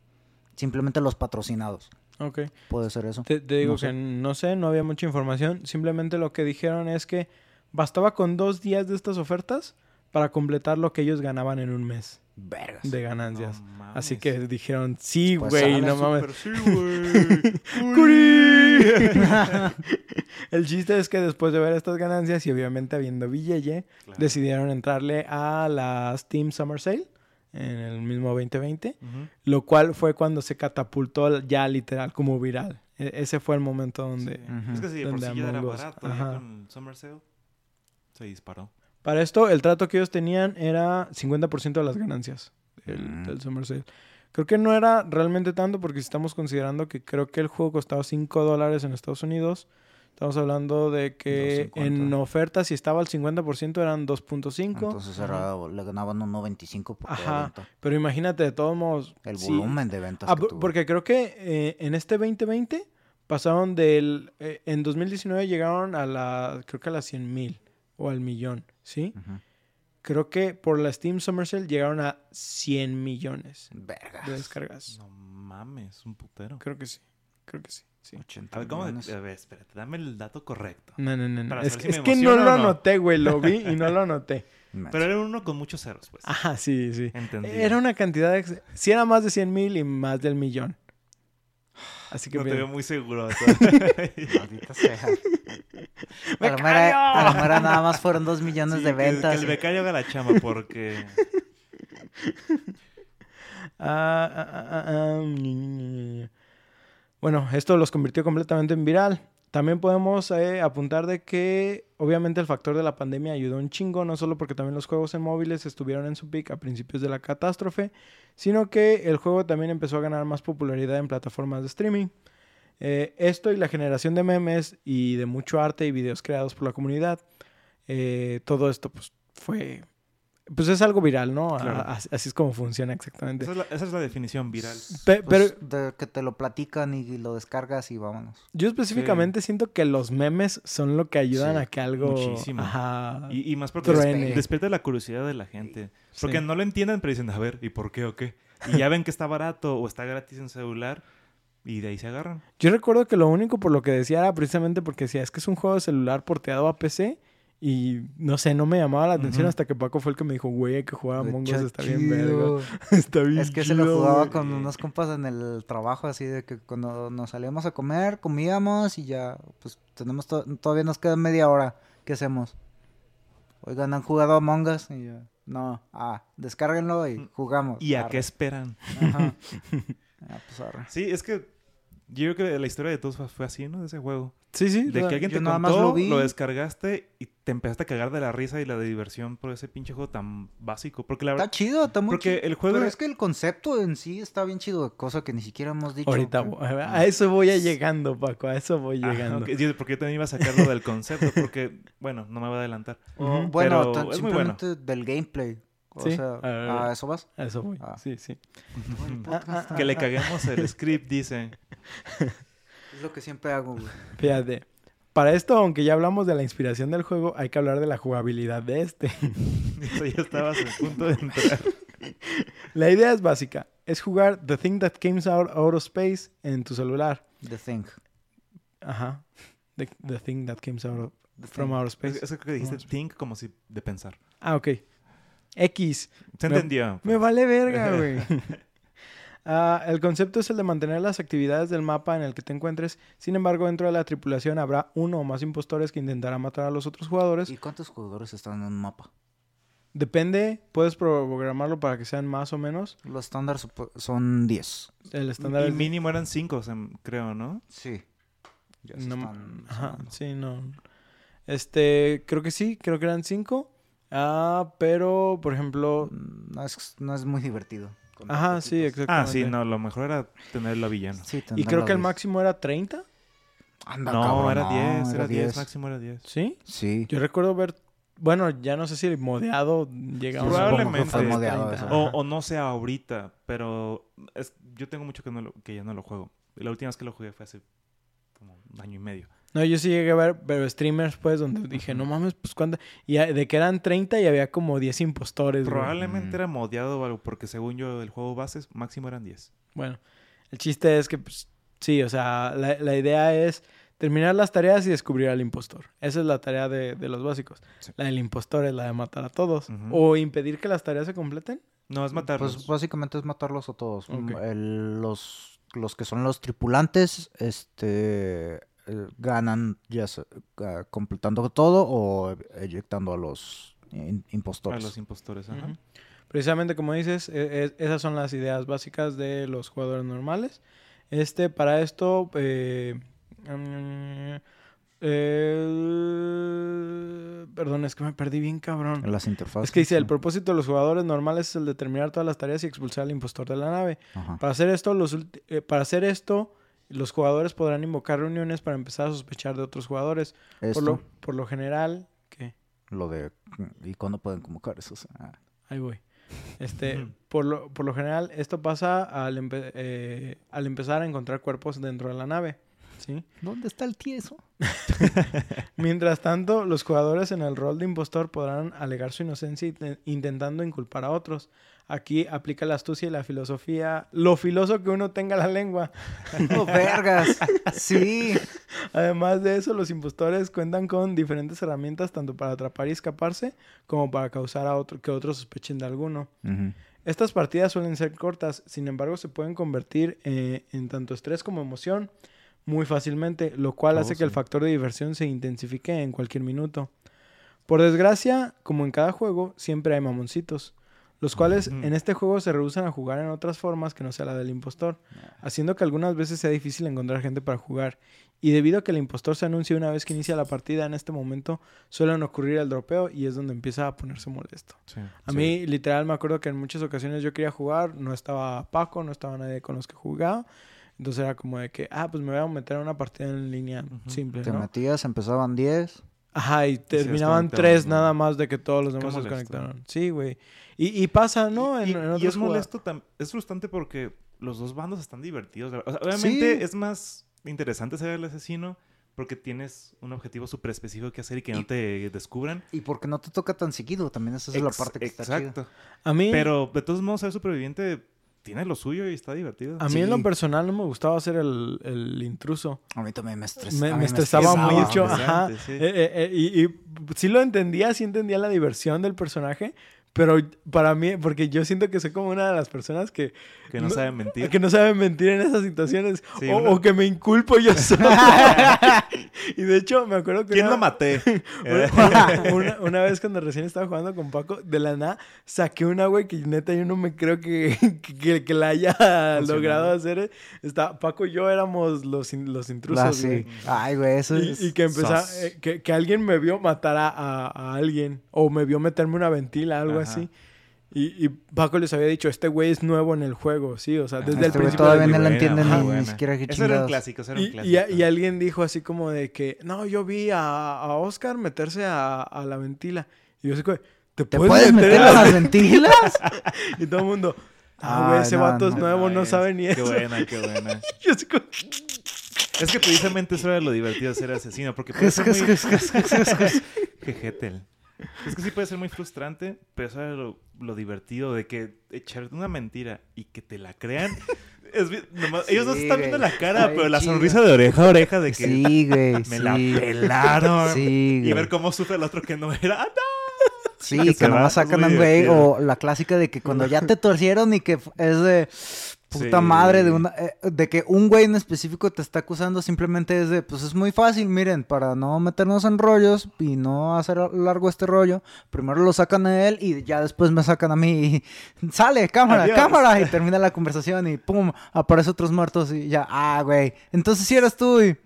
simplemente los patrocinados. Ok. Puede ser eso. Te, te digo No sé. que no sé, no había mucha información. Simplemente lo que dijeron es que bastaba con dos días de estas ofertas para completar lo que ellos ganaban en un mes Vergas. de ganancias. No Así que dijeron, sí, Pues güey, sale no mames. Sí, güey. El chiste es que después de ver estas ganancias y obviamente habiendo billete, Claro. decidieron entrarle a la Steam Summer Sale en el mismo 2020, Ujú. lo cual fue cuando se catapultó ya literal como viral. E- ese fue el momento donde... Sí. Ujú. Es que si de por sí ya era barato ya con Summer Sale, se disparó. Para esto, el trato que ellos tenían era 50% de las ganancias del, del Summer Sale. Creo que no era realmente tanto porque si estamos considerando que creo que el juego costaba 5 dólares en Estados Unidos, estamos hablando de que 2.50. en oferta si estaba al 50% eran 2.5. Entonces era, le ganaban un 95 por cada Ajá. venta. Pero imagínate, de todos modos... El sí. volumen de ventas Ah, que por- tuvo. porque creo que eh, en este 2020 pasaron del... eh, en 2019 llegaron a la... creo que a las 100 mil o al millón, ¿sí? Creo que por la Steam Summer Sale llegaron a 100 millones Vergas. de descargas. No mames, un putero. Creo que sí. Creo que sí. Sí. 80 A ver, ¿cómo? millones. A ver, espérate, dame el dato correcto. No, no, no. no. Es, que- si es que no lo anoté, güey. Lo vi y no lo anoté. Pero era uno con muchos ceros, pues. Ajá, sí, sí. Entendí. Era una cantidad... ex- Sí era más de 100 mil y más del millón. Así que No te veo muy seguro. Maldita sea. A lo, mejor, a lo mejor nada más fueron dos millones Sí, de que- ventas. Que el becario haga la chamba porque... Ah, ah, ah, Bueno, esto los convirtió completamente en viral. También podemos eh, apuntar de que obviamente el factor de la pandemia ayudó un chingo, no solo porque también los juegos en móviles estuvieron en su pick a principios de la catástrofe, sino que el juego también empezó a ganar más popularidad en plataformas de streaming. Eh, esto y la generación de memes y de mucho arte y videos creados por la comunidad, eh, todo esto pues fue... Pues es algo viral, ¿no? Claro. A- así- así es como funciona exactamente. Esa es, la, esa es la definición viral. Pe- Pues, pero de que te lo platican y lo descargas y vámonos. yo específicamente siento que los memes son lo que ayudan Sí, a que algo... muchísimo. Ajá. Y, y más porque des- despierta la curiosidad de la gente. Porque Sí. no lo entienden, pero dicen, a ver, ¿y por qué o qué? Y ya ven que está barato o está gratis en celular y de ahí se agarran. Yo recuerdo que lo único por lo que decía era precisamente porque decía, es que es un juego de celular porteado a PC y no sé, no me llamaba la atención hasta que Paco fue el que me dijo, güey, hay que jugar a Among Us, Está bien verga. Está bien Es que se lo jugaba güey. con unos compas en el trabajo, así de que cuando nos salíamos a comer, comíamos y ya, pues tenemos to- todavía nos queda media hora. ¿Qué hacemos? Oigan, ¿han jugado Among Us? Y yo, no, ah, descárguenlo y jugamos. ¿Y a qué esperan? Ajá. Ah, pues. Sí, es que yo creo que la historia de todos fue así, ¿no? De ese juego. Sí, sí. De que alguien te nada contó, más lo descargaste y te empezaste a cagar de la risa y la de diversión por ese pinche juego tan básico. Porque la Está verdad... chido, está muy Porque chido. el juego... Pero es que el concepto en sí está bien chido, cosa que ni siquiera hemos dicho. Ahorita, a eso voy a llegando, Paco, a eso voy llegando. porque yo también iba a sacarlo del concepto, porque, bueno, no me voy a adelantar. Bueno, Pero es muy bueno. simplemente del gameplay. O Sí, sea, a ver. ¿a eso vas? A eso voy, Ah. sí, sí. Ah, ah. Que le caguemos el script, dice. Es lo que siempre hago, güey. Fíjate. Para esto, aunque ya hablamos de la inspiración del juego, hay que hablar de la jugabilidad de este. Eso ya estabas a punto de entrar. La idea es básica. Es jugar The Thing That Came Out, of Space en tu celular. The Thing. Ajá. The, the Thing That Came Out of- The from Thing. Outer Space. es que dijiste think como si de pensar. Ah, ok. X. Se Me- entendió. Me vale verga, güey. Ah, el concepto es el de mantener las actividades del mapa en el que te encuentres. Sin embargo, dentro de la tripulación habrá uno o más impostores que intentarán matar a los otros jugadores. ¿Y cuántos jugadores están en un mapa? Depende, puedes programarlo para que sean más o menos. Los estándares son 10. El estándar Y es- mínimo eran cinco, o sea, creo, ¿no? Sí. Ya se No, están ajá, sí, no. Este, creo que sí, creo que eran cinco. Ah, pero, por ejemplo... Mm, No es, no es muy divertido. Ajá, sí, poquitos. exactamente. Ah, sí, no, lo mejor era tenerlo a villano. Sí, Y creo que el 10. máximo era 30, Anda, No, cabrón, era no, 10, era 10, máximo era 10. ¿sí? Sí. Yo recuerdo ver... Bueno, ya no sé si el modeado llegaba Probablemente. fue Supongo modeado 30, eso. O, o no sea ahorita, pero es- yo tengo mucho que, no lo- que ya no lo juego. La última vez que lo jugué fue hace como un año y medio. No, yo sí llegué a ver, pero streamers, pues, donde dije, no mames, pues, ¿cuánto? Y de que eran 30 y había como 10 impostores. Probablemente era modeado o algo, porque según yo, el juego base máximo eran 10. Bueno, el chiste es que, pues, sí, o sea, la, la idea es terminar las tareas y descubrir al impostor. Esa es la tarea de, de los básicos. Sí. La del impostor es la de matar a todos. O impedir que las tareas se completen. No, es matarlos. Pues básicamente es matarlos a todos. Mm, el- los, los que son los tripulantes, este ganan ya sea, ah, completando todo o eyectando a los in- a impostores. los impostores. Ajá. Ujú. Precisamente como dices, e- e- esas son las ideas básicas de los jugadores normales. Este, para esto, eh, mm, eh, perdón, es que me perdí bien cabrón. En las interfaces. Es que dice, el propósito de los jugadores normales es el de terminar todas las tareas y expulsar al impostor de la nave. Ajá. Para hacer esto, los, ulti- eh, para hacer esto, los jugadores podrán invocar reuniones para empezar a sospechar de otros jugadores. Esto, Por lo, por lo general, ¿qué? lo de... ¿Y cuándo pueden convocar esos? Ah, Ahí voy. Este, por, lo, por lo general, esto pasa al, empe- eh, al empezar a encontrar cuerpos dentro de la nave. ¿sí? ¿Dónde está el tieso? Mientras tanto, los jugadores en el rol de impostor podrán alegar su inocencia int- intentando inculpar a otros. Aquí aplica la astucia y la filosofía, lo filoso que uno tenga la lengua. ¡Oh, vergas! Sí. Además de eso, los impostores cuentan con diferentes herramientas tanto para atrapar y escaparse como para causar a otro, que otros sospechen de alguno. Estas partidas suelen ser cortas, sin embargo se pueden convertir eh, en tanto estrés como emoción muy fácilmente, lo cual Oh, hace que el factor de diversión se intensifique en cualquier minuto. Por desgracia, como en cada juego, siempre hay mamoncitos, los cuales Ujú. en este juego se rehusan a jugar en otras formas que no sea la del impostor, haciendo que algunas veces sea difícil encontrar gente para jugar. Y debido a que el impostor se anuncia una vez que inicia la partida, en este momento suelen ocurrir el dropeo y es donde empieza a ponerse molesto. Sí, A sí. mí, literal, me acuerdo que en muchas ocasiones yo quería jugar, no estaba Paco, no estaba nadie con los que jugaba. Entonces era como de que, ah, pues me voy a meter a una partida en línea simple, Te ¿no? metías, empezaban 10. Ajá, y terminaban desconectaban, tres ¿no? nada más de que todos los demás se desconectaron. Sí, güey. Y, y pasa, ¿no? En, Y, en y es molesto, tam- es frustrante porque los dos bandos están divertidos. O sea, obviamente Sí. es más interesante ser el asesino porque tienes un objetivo súper específico que hacer y que Y- no te descubran. Y porque no te toca tan seguido, también esa es la parte que está chida. Exacto. A mí, Pero de todos modos, ser superviviente tiene lo suyo y está divertido. a mí en lo personal no me gustaba ser el, el intruso. A mí también me, estres- Me, me estresaba estresaba, mucho. Ajá. sí. Eh, eh, eh, y, y sí lo entendía, sí entendía la diversión del personaje. Pero para mí, porque yo siento que soy como una de las personas que, que no no- saben mentir. que no saben mentir en esas situaciones. Sí, o, uno- o que me inculpo yo solo. y de hecho, me acuerdo que ¿Quién una- lo maté? una, una- una vez cuando recién estaba jugando con Paco, de la nada saqué una, güey, que neta yo no me creo que, que, que la haya logrado hacer. Está, Paco y yo éramos los, in- los intrusos, La- sí. güey. Ay, güey, eso es... Y, y que empezaba, eh, que, que alguien me vio matar a, a- a alguien, o me vio meterme una ventila, algo Ajá. así. Y, y Paco les había dicho, este güey es nuevo en el juego, sí, o sea, desde el Este güey principio todavía no lo entiende muy ni, buena. ni siquiera qué Ese era un clásico, ese era un clásico. y, y alguien dijo así como de que, no, yo vi a, a Oscar meterse a, a la ventila. Y yo así como, ¿te, ¿Te puedes, puedes meter a la las ventilas? Y todo el mundo, ah, güey, Ay, ese no, vato es no. nuevo, no sabe ni Qué eso. buena, qué buena. Yo así como, Es que precisamente eso era lo divertido de ser asesino, porque. Jejetel. Es que sí puede ser muy frustrante, pero eso era lo, lo divertido de que echarte una mentira y que te la crean. Es ellos no están viendo la cara, pero la chido. sonrisa de oreja a oreja de que Sí, güey, me sí. la pelaron. Sí, Y ver cómo sufre el otro que no era. ¡Ah, no! Sí, que que, nomás es sacan a un güey, o la clásica de que cuando ya te torcieron y que es de puta Sí. madre de una eh, de que un güey en específico te está acusando simplemente es de pues es muy fácil, miren, para no meternos en rollos y no hacer largo este rollo, primero lo sacan a él y ya después me sacan a mí y sale, cámara, Adiós. cámara y termina la conversación y pum, aparece otros muertos y ya, ah, güey. Entonces si eres tú y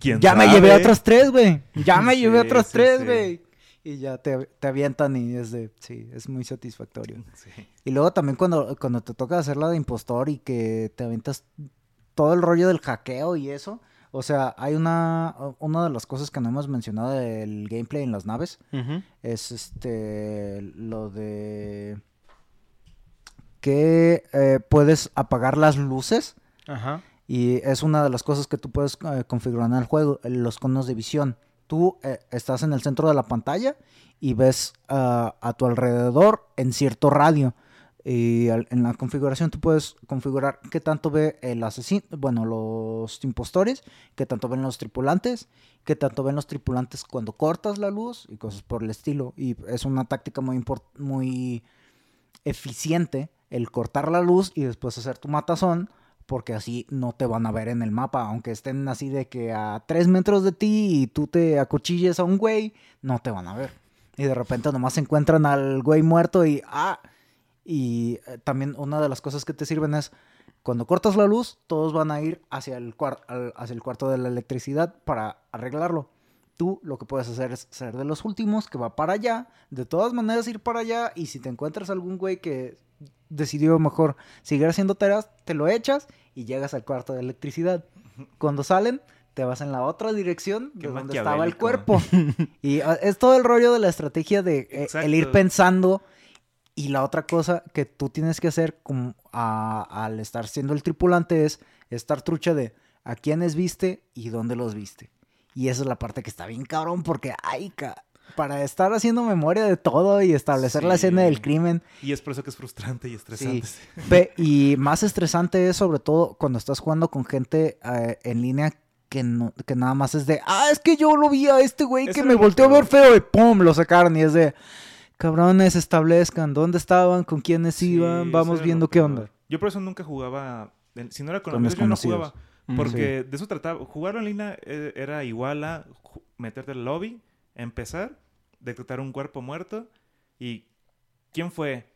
¿Quién ya me llevé a otros tres, güey. Ya me Sí, llevé a otros sí, tres, sí. güey. Y ya te, te avientan y es de, sí, es muy satisfactorio. Sí. Y luego también cuando, cuando te toca hacer la de impostor y que te avientas todo el rollo del hackeo y eso. O sea, hay una, una de las cosas que no hemos mencionado del gameplay en las naves. Es este, lo de que eh, puedes apagar las luces. Ajá. Y es una de las cosas que tú puedes eh, configurar en el juego, los conos de visión. Tú eh, estás en el centro de la pantalla y ves ah, a tu alrededor en cierto radio. Y en la configuración tú puedes configurar qué tanto ve el asesino, bueno, los impostores, qué tanto ven los tripulantes, qué tanto ven los tripulantes cuando cortas la luz y cosas por el estilo. Y es una táctica muy, muy eficiente el cortar la luz y después hacer tu matazón porque así no te van a ver en el mapa, aunque estén así de que a tres metros de ti y tú te acuchilles a un güey, no te van a ver. Y de repente nomás encuentran al güey muerto y ah, y eh, también una de las cosas que te sirven es cuando cortas la luz, todos van a ir hacia el, al- hacia el cuarto de la electricidad para arreglarlo. Tú lo que puedes hacer es ser de los últimos que va para allá, de todas maneras ir para allá y si te encuentras algún güey que decidió mejor seguir haciendo tareas, te lo echas y llegas al cuarto de electricidad. Cuando salen, te vas en la otra dirección Qué de donde estaba el cuerpo. y ah, es todo el rollo de la estrategia de eh, el ir pensando y la otra cosa que tú tienes que hacer como, a- al estar siendo el tripulante es estar trucha de a quiénes viste y dónde los viste. Y esa es la parte que está bien cabrón porque, ay, ca- para estar haciendo memoria de todo y establecer la escena del crimen. Y es por eso que es frustrante y estresante. Y más estresante es sobre todo cuando estás jugando con gente eh, en línea que, no, que nada más es de, ah, es que yo lo vi a este güey que me volteó a ver feo y pum, lo sacaron y es de, cabrones, establezcan dónde estaban, con quiénes iban, vamos viendo qué onda. Yo por eso nunca jugaba. Si no era con, Con amigos, yo no jugaba. Porque de eso trataba. Jugar en línea eh, era igual a meterte al lobby, empezar, detectar un cuerpo muerto y. ¿Quién fue?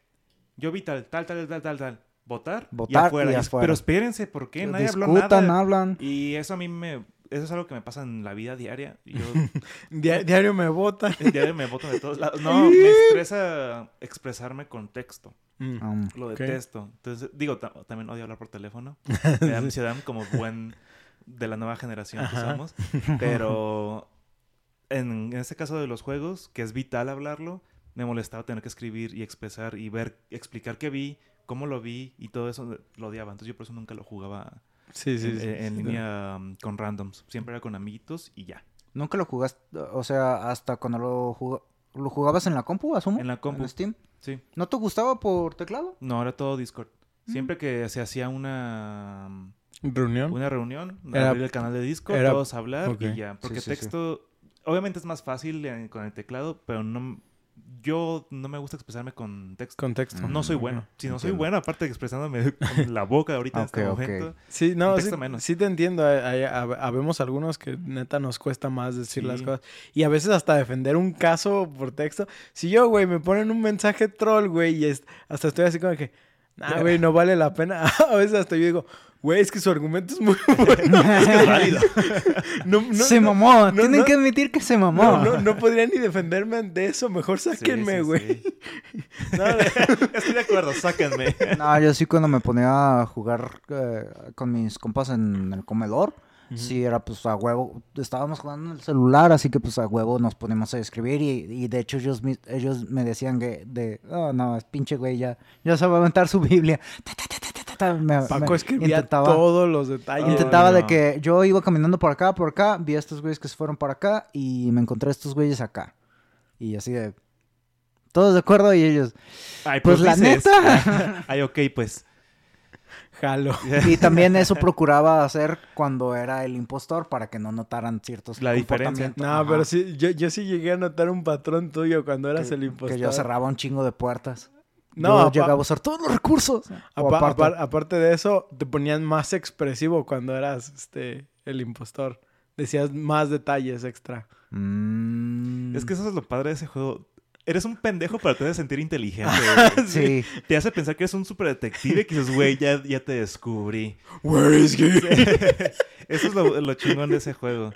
Yo vi tal, tal, tal, tal, tal, tal. Votar, Votar y afuera. y afuera. Pero espérense, ¿por qué? Nadie habló Discutan, nada. hablan. Y eso a mí me. Eso es algo que me pasa en la vida diaria. Yo Dia- diario me votan. diario me voto de todos lados. No, me estresa expresarme con texto. Mm. Um, Lo detesto. Entonces, digo, ta- también odio hablar por teléfono. Me da ansiedad como buen de la nueva generación que somos. Pero en, en este caso de los juegos, que es vital hablarlo, me molestaba tener que escribir y expresar y ver, explicar qué vi, cómo lo vi y todo eso lo odiaba. Entonces yo por eso nunca lo jugaba Sí, sí, en, sí. en sí. línea um, con randoms. Siempre era con amiguitos y ya. Nunca lo jugaste, o sea, hasta cuando lo, jug- lo jugabas en la compu, asumo. En la compu. Steam. Sí. ¿No te gustaba por teclado? No, era todo Discord. Mm. Siempre que se hacía una ¿Reunión? una reunión, Era- abrir el canal de Discord, era- todos hablar y ya. Porque sí, sí. texto, obviamente es más fácil eh, con el teclado, pero no, yo no me gusta expresarme con texto. Contexto. No soy bueno. Si no soy Entiendo. bueno, aparte de expresándome con la boca ahorita en este Ok, ok. momento. Sí, no, Texto sí, menos. sí te entiendo. Hay- hay- hab- habemos algunos que neta nos cuesta más decir las Sí. cosas. Y a veces hasta defender un caso por texto. Si yo, güey, me ponen un mensaje troll, güey, y es- hasta estoy así como que, nah, güey, no vale la pena. a veces hasta yo digo, güey, es que su argumento es muy bueno. Es que es válido. No, no, se no, mamó, no, tienen no. que admitir que se mamó. no, no, no podría ni defenderme de eso. Mejor sáquenme, sí, güey. sí. No, Estoy de acuerdo, sáquenme. No, yo sí cuando me ponía a jugar eh, con mis compas en el comedor, sí era pues a huevo, estábamos jugando en el celular, así que pues a huevo nos poníamos a escribir y, y de hecho ellos, mis- ellos me decían que de, oh no, es pinche güey ya, ya se va a aventar su Biblia. Ta, ta, ta, ta, ta, ta, ta. Me- Paco me escribía intentaba- todos los detalles. Intentaba de no. que yo iba caminando por acá, por acá, vi a estos güeyes que se fueron para acá y me encontré a estos güeyes acá. Y así de... Todos de acuerdo y ellos... Ay, Pues la dices. neta. Ay, ok, pues. Jalo. Y también eso procuraba hacer cuando era el impostor para que no notaran ciertos La diferencia. comportamientos. No, Ajá. pero sí, yo, yo sí llegué a notar un patrón tuyo cuando eras que, el impostor. que yo cerraba un chingo de puertas. No, yo llegaba a usar todos los recursos. Apa- aparte. apar- aparte de eso, te ponían más expresivo cuando eras este el impostor. Decías más detalles extra. Mm, Es que eso es lo padre de ese juego. Eres un pendejo, pero te hace sentir inteligente. Sí. Te hace pensar que eres un super detective que dices, güey, ya, ya te descubrí. Where is he? Eso es lo, lo chingón de ese juego.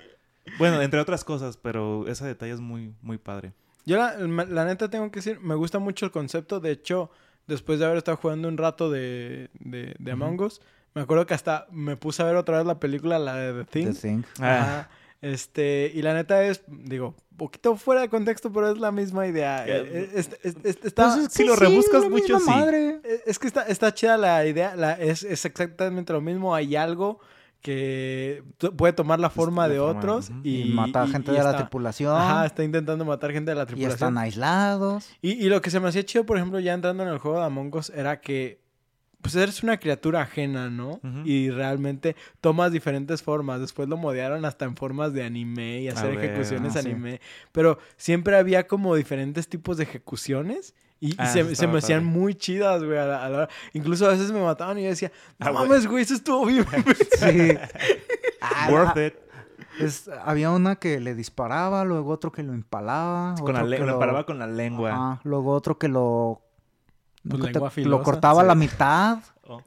Bueno, entre otras cosas, pero ese detalle es muy, muy padre. Yo la, la neta tengo que decir, me gusta mucho el concepto. De hecho, después de haber estado jugando un rato de, de, de Among Us, me acuerdo que hasta me puse a ver otra vez la película, la de The Thing. The Thing. Ah. Este, y la neta es, digo, poquito fuera de contexto, pero es la misma idea. Eh, Eh, es- es- es- está- Pues es si lo rebuscas mucho, sí. madre. Eh, Es que está, está chida la idea, la, es exactamente lo mismo, hay algo que puede tomar la forma de forma, otros y, Y, mata y- gente y de la tripulación. Ajá, está intentando matar gente de la y están tripulación. aislados. Y, y lo que se me hacía chido, por ejemplo, ya entrando en el juego de Among Us, era que pues eres una criatura ajena, ¿no? Y realmente tomas diferentes formas. Después lo modearon hasta en formas de anime y hacer A ver, ejecuciones ah, sí. anime. Pero siempre había como diferentes tipos de ejecuciones. Y, y Ah, se, me hacían padre. muy chidas, güey. a la- a la hora. Incluso a veces me mataban y yo decía, no Ah, mames, güey, eso estuvo bien. Sí. Ah, Worth it. es- había una que le disparaba, luego otro que lo empalaba. Con la otro que lo paraba con la lengua. Ajá, luego otro que lo... Que te- lo cortaba a la mitad. Oh.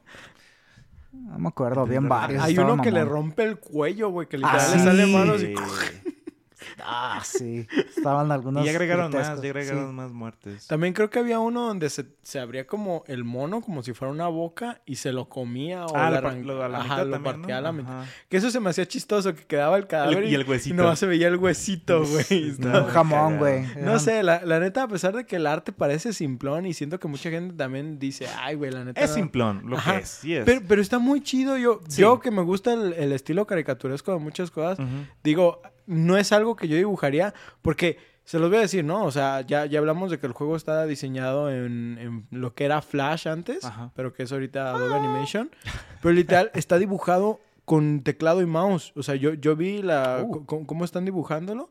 No me acuerdo, habían varios. Hay uno que le rompe el cuello, güey, que Ah, literal le sí. sale manos y... Ah, sí. Estaban algunos. Y ya agregaron más, ya agregaron sí. más muertes. También creo que había uno donde se, se abría como el mono, como si fuera una boca, y se lo comía o Ah, lo, lo- a la Ajá, mitad lo también, partía ¿no? a la mitad. Ajá. Que eso se me hacía chistoso, que quedaba el cadáver y el huesito. y nomás se veía el huesito, güey. Un jamón, güey. No sé, la, la neta, a pesar de que el arte parece simplón y siento que mucha gente también dice, ay, güey, la neta. Es no". simplón, lo Ajá. que es, sí es. Pero, pero está muy chido. Yo, Sí. yo que me gusta el, el estilo caricaturesco de muchas cosas, Ujú. digo, no es algo que yo dibujaría porque Se los voy a decir, ¿no? O sea, ya, ya hablamos de que el juego está diseñado en, en lo que era Flash antes, Ajá. pero que es ahorita Adobe Animation. Pero literal está dibujado con teclado y mouse. O sea, yo, yo vi la Uh. co- cómo están dibujándolo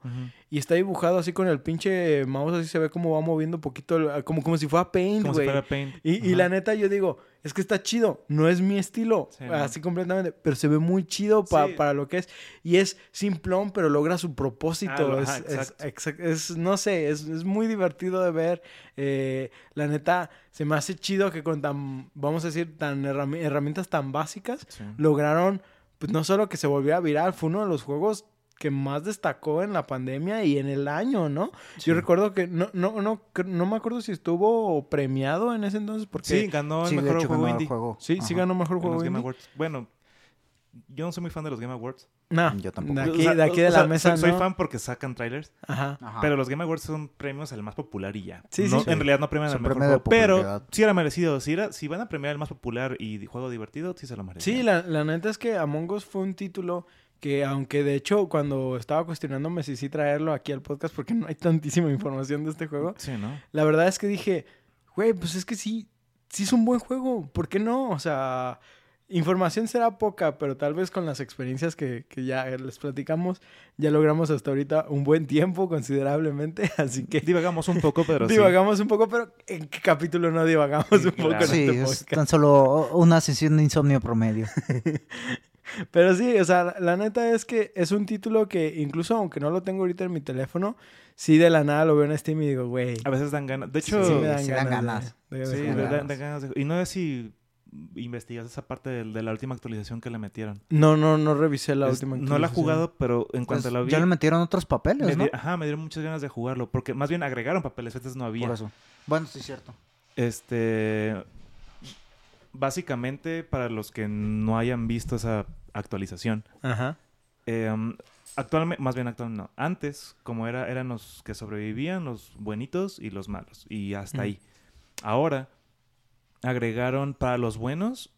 y está dibujado así con el pinche mouse, así se ve como va moviendo un poquito, el- como, como si fuera Paint, Como si güey. fuera Paint. Y, la neta, yo digo, es que está chido. No es mi estilo, Sí, ¿no? así completamente. Pero se ve muy chido pa- Sí. para lo que es. Y es simplón, pero logra su propósito. Ah, es, ajá, es- exacto. exact- es- no sé, es, es muy divertido de ver. Eh, la neta, se me hace chido que con tan, vamos a decir, tan herrami- herramientas tan básicas, Sí. lograron, pues no solo que se volviera viral, fue uno de los juegos que más destacó en la pandemia y en el año, ¿no? Sí. Yo recuerdo que no, no, no, no me acuerdo si estuvo premiado en ese entonces porque Sí, ganó el Sí, mejor hecho juego indie. juego. Sí, sí ganó mejor juego los Game indie. Awards. Bueno, yo no soy muy fan de los Game Awards. Nah, Yo tampoco. De O aquí, sea, de, aquí de o la sea, mesa, soy, soy ¿no? fan porque sacan trailers, Ajá. Ajá. pero los Game Awards son premios al más popular y ya. Sí, No- sí. En realidad no premian al mejor juego, pero sí era merecido. Si, era, si van a premiar el más popular y de juego divertido, sí se lo merecen. Sí, la, la neta es que Among Us fue un título que, aunque de hecho, cuando estaba cuestionándome si sí traerlo aquí al podcast, porque no hay tantísima información de este juego, Sí, ¿no? la verdad es que dije, güey, pues es que sí, sí es un buen juego, ¿por qué no? O sea, información será poca, pero tal vez con las experiencias que, que ya les platicamos, ya logramos hasta ahorita un buen tiempo considerablemente, así que Divagamos un poco, pero sí. divagamos un poco, pero ¿en qué capítulo no divagamos Sí, un poco claro. en Sí, este es podcast? tan solo una sesión de insomnio promedio. Pero sí, o sea, la, neta es que es un título que incluso aunque no lo tengo ahorita en mi teléfono, sí de la nada lo veo en Steam y digo, güey. A veces dan ganas. De hecho, sí sí, me dan sí dan ganas. ganas. de- de- de- de dan jugar. dan- dan ganas de- Y no sé si investigas esa parte de, la última actualización que le metieron. No, no, no revisé la Es- última. no la he actualización. jugado, pero en cuanto Pues, la vi... ya le metieron otros me papeles, ¿no? di- Ajá, me dieron muchas ganas de jugarlo. Porque más bien agregaron papeles, antes no había. Por eso. Bueno, sí es cierto. Este. Básicamente, para los que no hayan visto esa actualización, Ajá. actualmente, más bien actualmente no. Antes, como era, eran los que sobrevivían, los buenitos y los malos. Y hasta ahí. Ahora, agregaron para los buenos.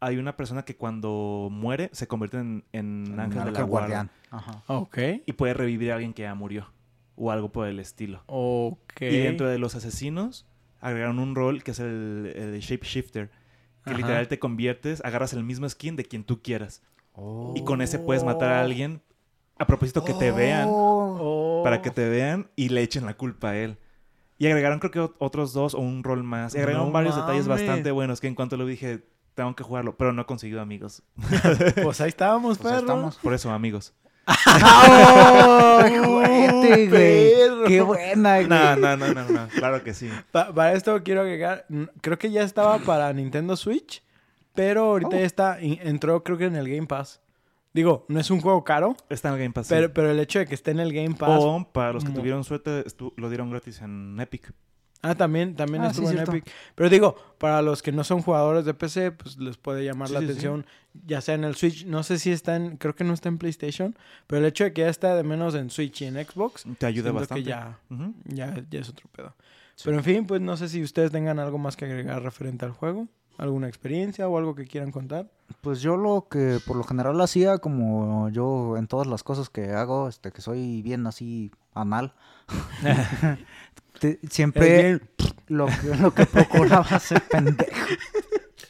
Hay una persona que cuando muere se convierte en, en ángel de la guardián. Ajá. Ok. Y puede revivir a alguien que ya murió. O algo por el estilo. Ok. Y dentro de los asesinos, agregaron un rol que es el, el shapeshifter. Que Ajá. literal te conviertes, agarras el mismo skin de quien tú quieras. Oh. Y con ese puedes matar a alguien a propósito que te vean. Oh. Para que te vean y le echen la culpa a él. Y agregaron creo que ot- otros dos o un rol más. Y agregaron No varios detalles bastante buenos que en cuanto lo dije, tengo que jugarlo. Pero no he conseguido amigos. Pues ahí estábamos, Pues ahí estamos. Por eso, amigos. ¡Ay, juguete, güey! perro! ¡Qué buena, güey! No, no, no, no, no. Claro que sí. Pa- para esto quiero agregar, creo que ya estaba para Nintendo Switch, pero ahorita Oh. ya está, entró creo que en el Game Pass. Digo, no es un juego caro, Está en el Game Pass. sí. pero, pero el hecho de que esté en el Game Pass... O para los que tuvieron suerte, lo dieron gratis en Epic. Ah, también, también Ah, estuvo sí, en cierto. Epic. Pero digo, para los que no son jugadores de PC, pues les puede llamar Sí, la sí, sí. atención, ya sea en el Switch. No sé si está en, creo que no está en PlayStation, pero el hecho de que ya está de menos en Switch y en Xbox, Te ayuda bastante. que ya, ya, ya es otro pedo. Sí. Pero en fin, pues no sé si ustedes tengan algo más que agregar referente al juego, alguna experiencia o algo que quieran contar. Pues yo lo que por lo general hacía, como yo en todas las cosas que hago, este, que soy bien así anal, te- siempre lo, que- lo que procuraba hacer pendejo.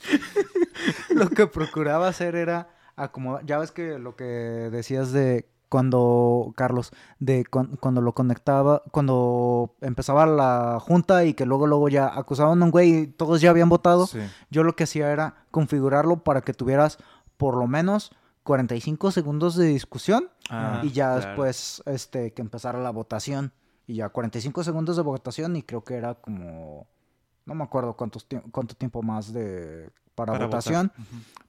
lo que procuraba hacer era acomodar, ya ves que lo que decías de cuando, Carlos, de cuan- cuando lo conectaba, cuando empezaba la junta y que luego luego ya acusaban a un güey y todos ya habían votado, Sí. yo lo que hacía era configurarlo para que tuvieras por lo menos 45 segundos de discusión Ah, y ya claro. después este que empezara la votación y ya 45 segundos de votación y creo que era como no me acuerdo cuántos tie- cuánto tiempo más de para, votación,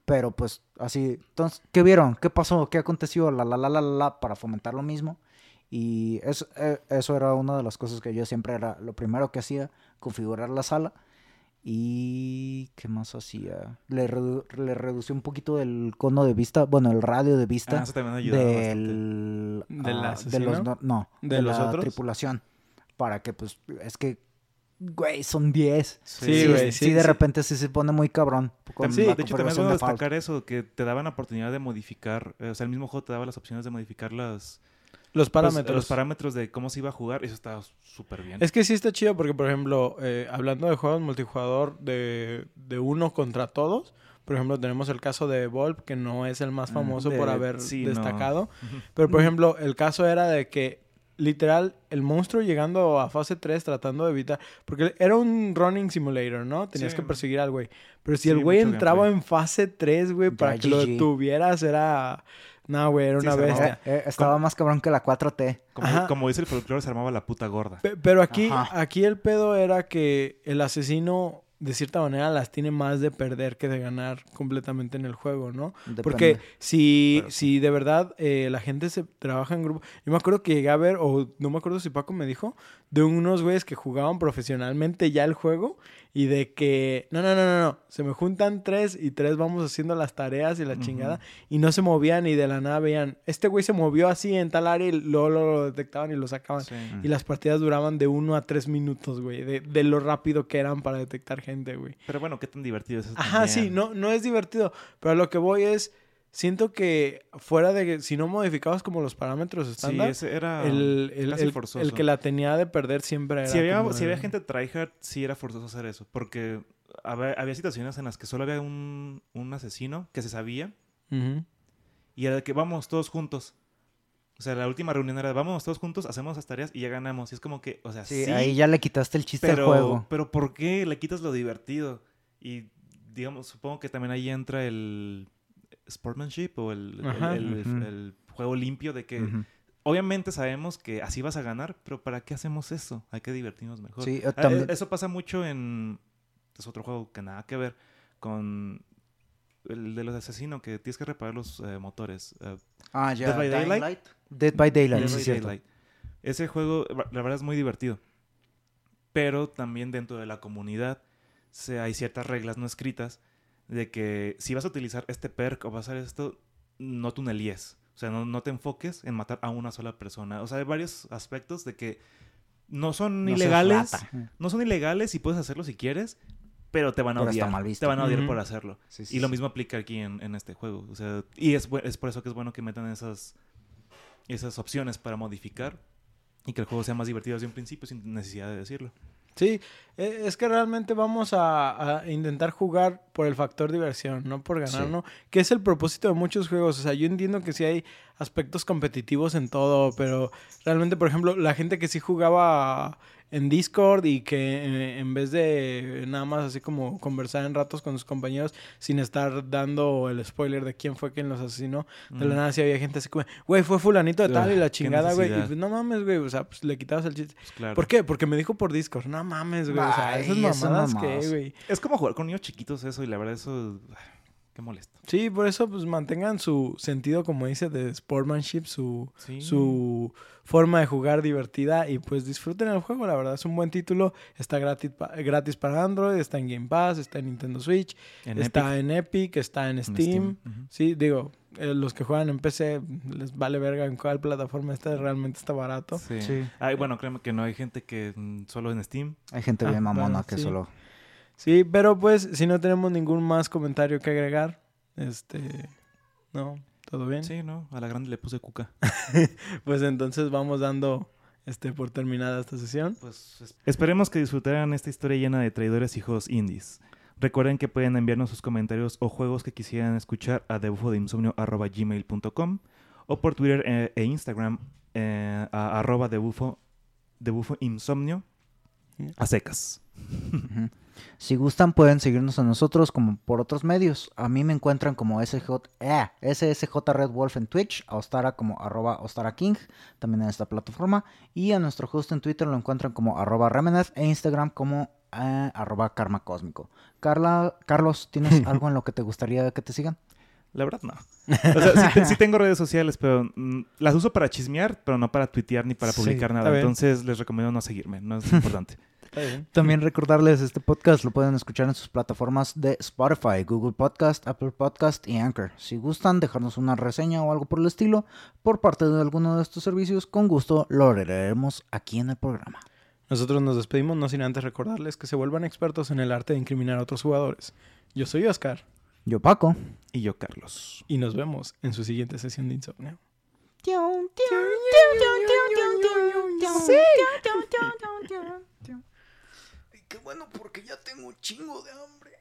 pero pues así, entonces ¿qué vieron? ¿Qué pasó? ¿Qué aconteció? La la la la la, para fomentar lo mismo. Y eso, eh, eso era una de las cosas que yo siempre era lo primero que hacía, configurar la sala. Y ¿qué más hacía? Le, redu- le reducí un poquito el cono de vista, bueno, el radio de Ah, vista eso también ayuda bastante. del ¿Del ah, de asesino? los no, no, ¿De de, los la otros? tripulación para que pues es que güey son 10 Sí, güey, sí, sí, de sí. repente sí se pone muy cabrón con Sí, de hecho también de default. destacar eso, que te daban la oportunidad de modificar, eh, o sea, el mismo juego te daba las opciones de modificar las, Los pues, parámetros. los parámetros de cómo se iba a jugar, eso está súper bien. Es que sí está chido porque, por ejemplo, eh, hablando de juegos multijugador de, de uno contra todos, por ejemplo, tenemos el caso de Volp, que no es el más Mm, famoso de- por haber sí, no. destacado. Ujú. Pero, por ejemplo, el caso era de que, literal, el monstruo llegando a fase 3 tratando de evitar... Porque era un running simulator, ¿no? Tenías Sí. que perseguir al güey. Pero si Sí, el güey entraba gameplay. en fase 3, güey, Ya, para que lo GG. detuvieras era... No, güey, era Sí, una bestia. Eh, eh, estaba más cabrón que la 4T. Como, dice el folclore, se armaba la puta gorda. Pe- Pero aquí, Ajá. aquí el pedo era que el asesino, de cierta manera, las tiene más de perder que de ganar completamente en el juego, ¿no? Depende. Porque si, Pero si de verdad eh, la gente se trabaja en grupo. Yo me acuerdo que llegué a ver, o no me acuerdo si Paco me dijo, de unos güeyes que jugaban profesionalmente ya el juego y de que, no, no, no, no, no, se me juntan tres y tres vamos haciendo las tareas y la chingada y no se movían y de la nada veían, este güey se movió así en tal área y luego lo, detectaban y lo sacaban. Sí. Y las partidas duraban de uno a tres minutos, güey, de, de lo rápido que eran para detectar gente, güey. Pero bueno, qué tan divertido es eso. Ajá, sí, no, no es divertido. Pero lo que voy es, siento que fuera de que, si no modificabas como los parámetros Sí, estándar, ese era el, el, casi el- forzoso. el que la tenía de perder siempre era si había, como si había gente tryhard, sí era forzoso hacer eso. Porque había, había situaciones en las que solo había un, un asesino que se sabía y era de que vamos todos juntos. O sea, la última reunión era de vamos todos juntos, hacemos las tareas y ya ganamos. Y es como que, o sea, Sí, sí, ahí ya le quitaste el chiste al pero, juego. pero ¿por qué le quitas lo divertido? Y digamos, supongo que también ahí entra el sportsmanship o el, el- Ajá. el- el- Ujú. el juego limpio de que obviamente sabemos que así vas a ganar, pero ¿para qué hacemos eso? Hay que divertirnos mejor. Sí, Ah, también- Eso pasa mucho en... Es otro juego que nada que ver con el de los asesinos que tienes que reparar los eh, motores. eh, Ah, ya. Dead by Daylight. Light. Dead by Daylight, Dead sí, by cierto. Daylight. Ese juego, la verdad, es muy divertido. Pero también dentro de la comunidad se, hay ciertas reglas no escritas de que si vas a utilizar este perk o vas a hacer esto, no tunelies. O sea, no, no te enfoques en matar a una sola persona. O sea, hay varios aspectos de que no son No ilegales. No son ilegales y puedes hacerlo si quieres, pero te van a Pero está odiar. mal visto. Te van a odiar por hacerlo. Sí, sí, Y lo mismo aplica aquí en, en este juego. O sea, y es, es por eso que es bueno que metan esas, esas opciones para modificar y que el juego sea más divertido desde un principio sin necesidad de decirlo. Sí, e- es que realmente vamos a, a intentar jugar por el factor diversión, no por ganar, Sí. ¿no? Que es el propósito de muchos juegos. O sea, yo entiendo que sí hay aspectos competitivos en todo, pero realmente, por ejemplo, la gente que sí jugaba en Discord y que eh, en vez de nada más así como conversar en ratos con sus compañeros sin estar dando el spoiler de quién fue quien los asesinó, de la nada sí había gente así como, güey, fue fulanito de tal y la chingada, güey. Y pues no mames, güey, o sea, pues le quitabas el chiste. pues claro. ¿Por qué? Porque me dijo por Discord. No mames, güey. O sea, esas esas mamadas mamadas. que, güey. Es como jugar con niños chiquitos eso y la verdad eso... Qué molesto. Sí, por eso, pues mantengan su sentido, como dice, de sportsmanship, su, Sí. su forma de jugar divertida y pues disfruten el juego. La verdad, es un buen título. Está gratis, pa- gratis para Android, está en Game Pass, está en Nintendo Switch, En está Epic, en Epic, está en en Steam. Ujú. Sí, digo, eh, los que juegan en PC les vale verga en cuál plataforma está, realmente está barato. Sí. Sí. Ay, bueno, créeme que no hay gente que mm, solo en Steam. Hay gente Ah, bien mamona bueno, que sí. solo... Sí, pero pues si no tenemos ningún más comentario que agregar, este, no, todo bien. Sí, ¿no? A la grande le puse cuca. Pues entonces vamos dando este por terminada esta sesión. Pues es- esperemos que disfrutaran esta historia llena de traidores y juegos indies. Recuerden que pueden enviarnos sus comentarios o juegos que quisieran escuchar a debufodeinsomnio.gmail.com o por Twitter eh, e Instagram eh, a arroba debufo, debufoinsomnio a secas. Si gustan, pueden seguirnos a nosotros como por otros medios. A mí me encuentran como SJ, eh, SSJ Red Wolf en Twitch, a Ostara como arroba Ostara King, también en esta plataforma. Y a nuestro host en Twitter lo encuentran como arroba Remenez e Instagram como eh, arroba Karma Cósmico. Carla, Carlos, ¿tienes algo en lo que te gustaría que te sigan? La verdad, no. O sea, sí, te- sí tengo redes sociales, pero mm, las uso para chismear, pero no para tuitear ni para publicar nada. Entonces les recomiendo no seguirme, no es importante. También recordarles, este podcast lo pueden escuchar en sus plataformas de Spotify, Google Podcast, Apple Podcast y Anchor. Si gustan dejarnos una reseña o algo por el estilo por parte de alguno de estos servicios, con gusto lo leeremos aquí en el programa. Nosotros nos despedimos no sin antes recordarles que se vuelvan expertos en el arte de incriminar a otros jugadores. Yo soy Oscar Yo, Paco. Y yo, Carlos. y nos vemos en su siguiente sesión de insomnio. Tiun, tiun, tiun. Y qué bueno porque ya tengo un chingo de hambre.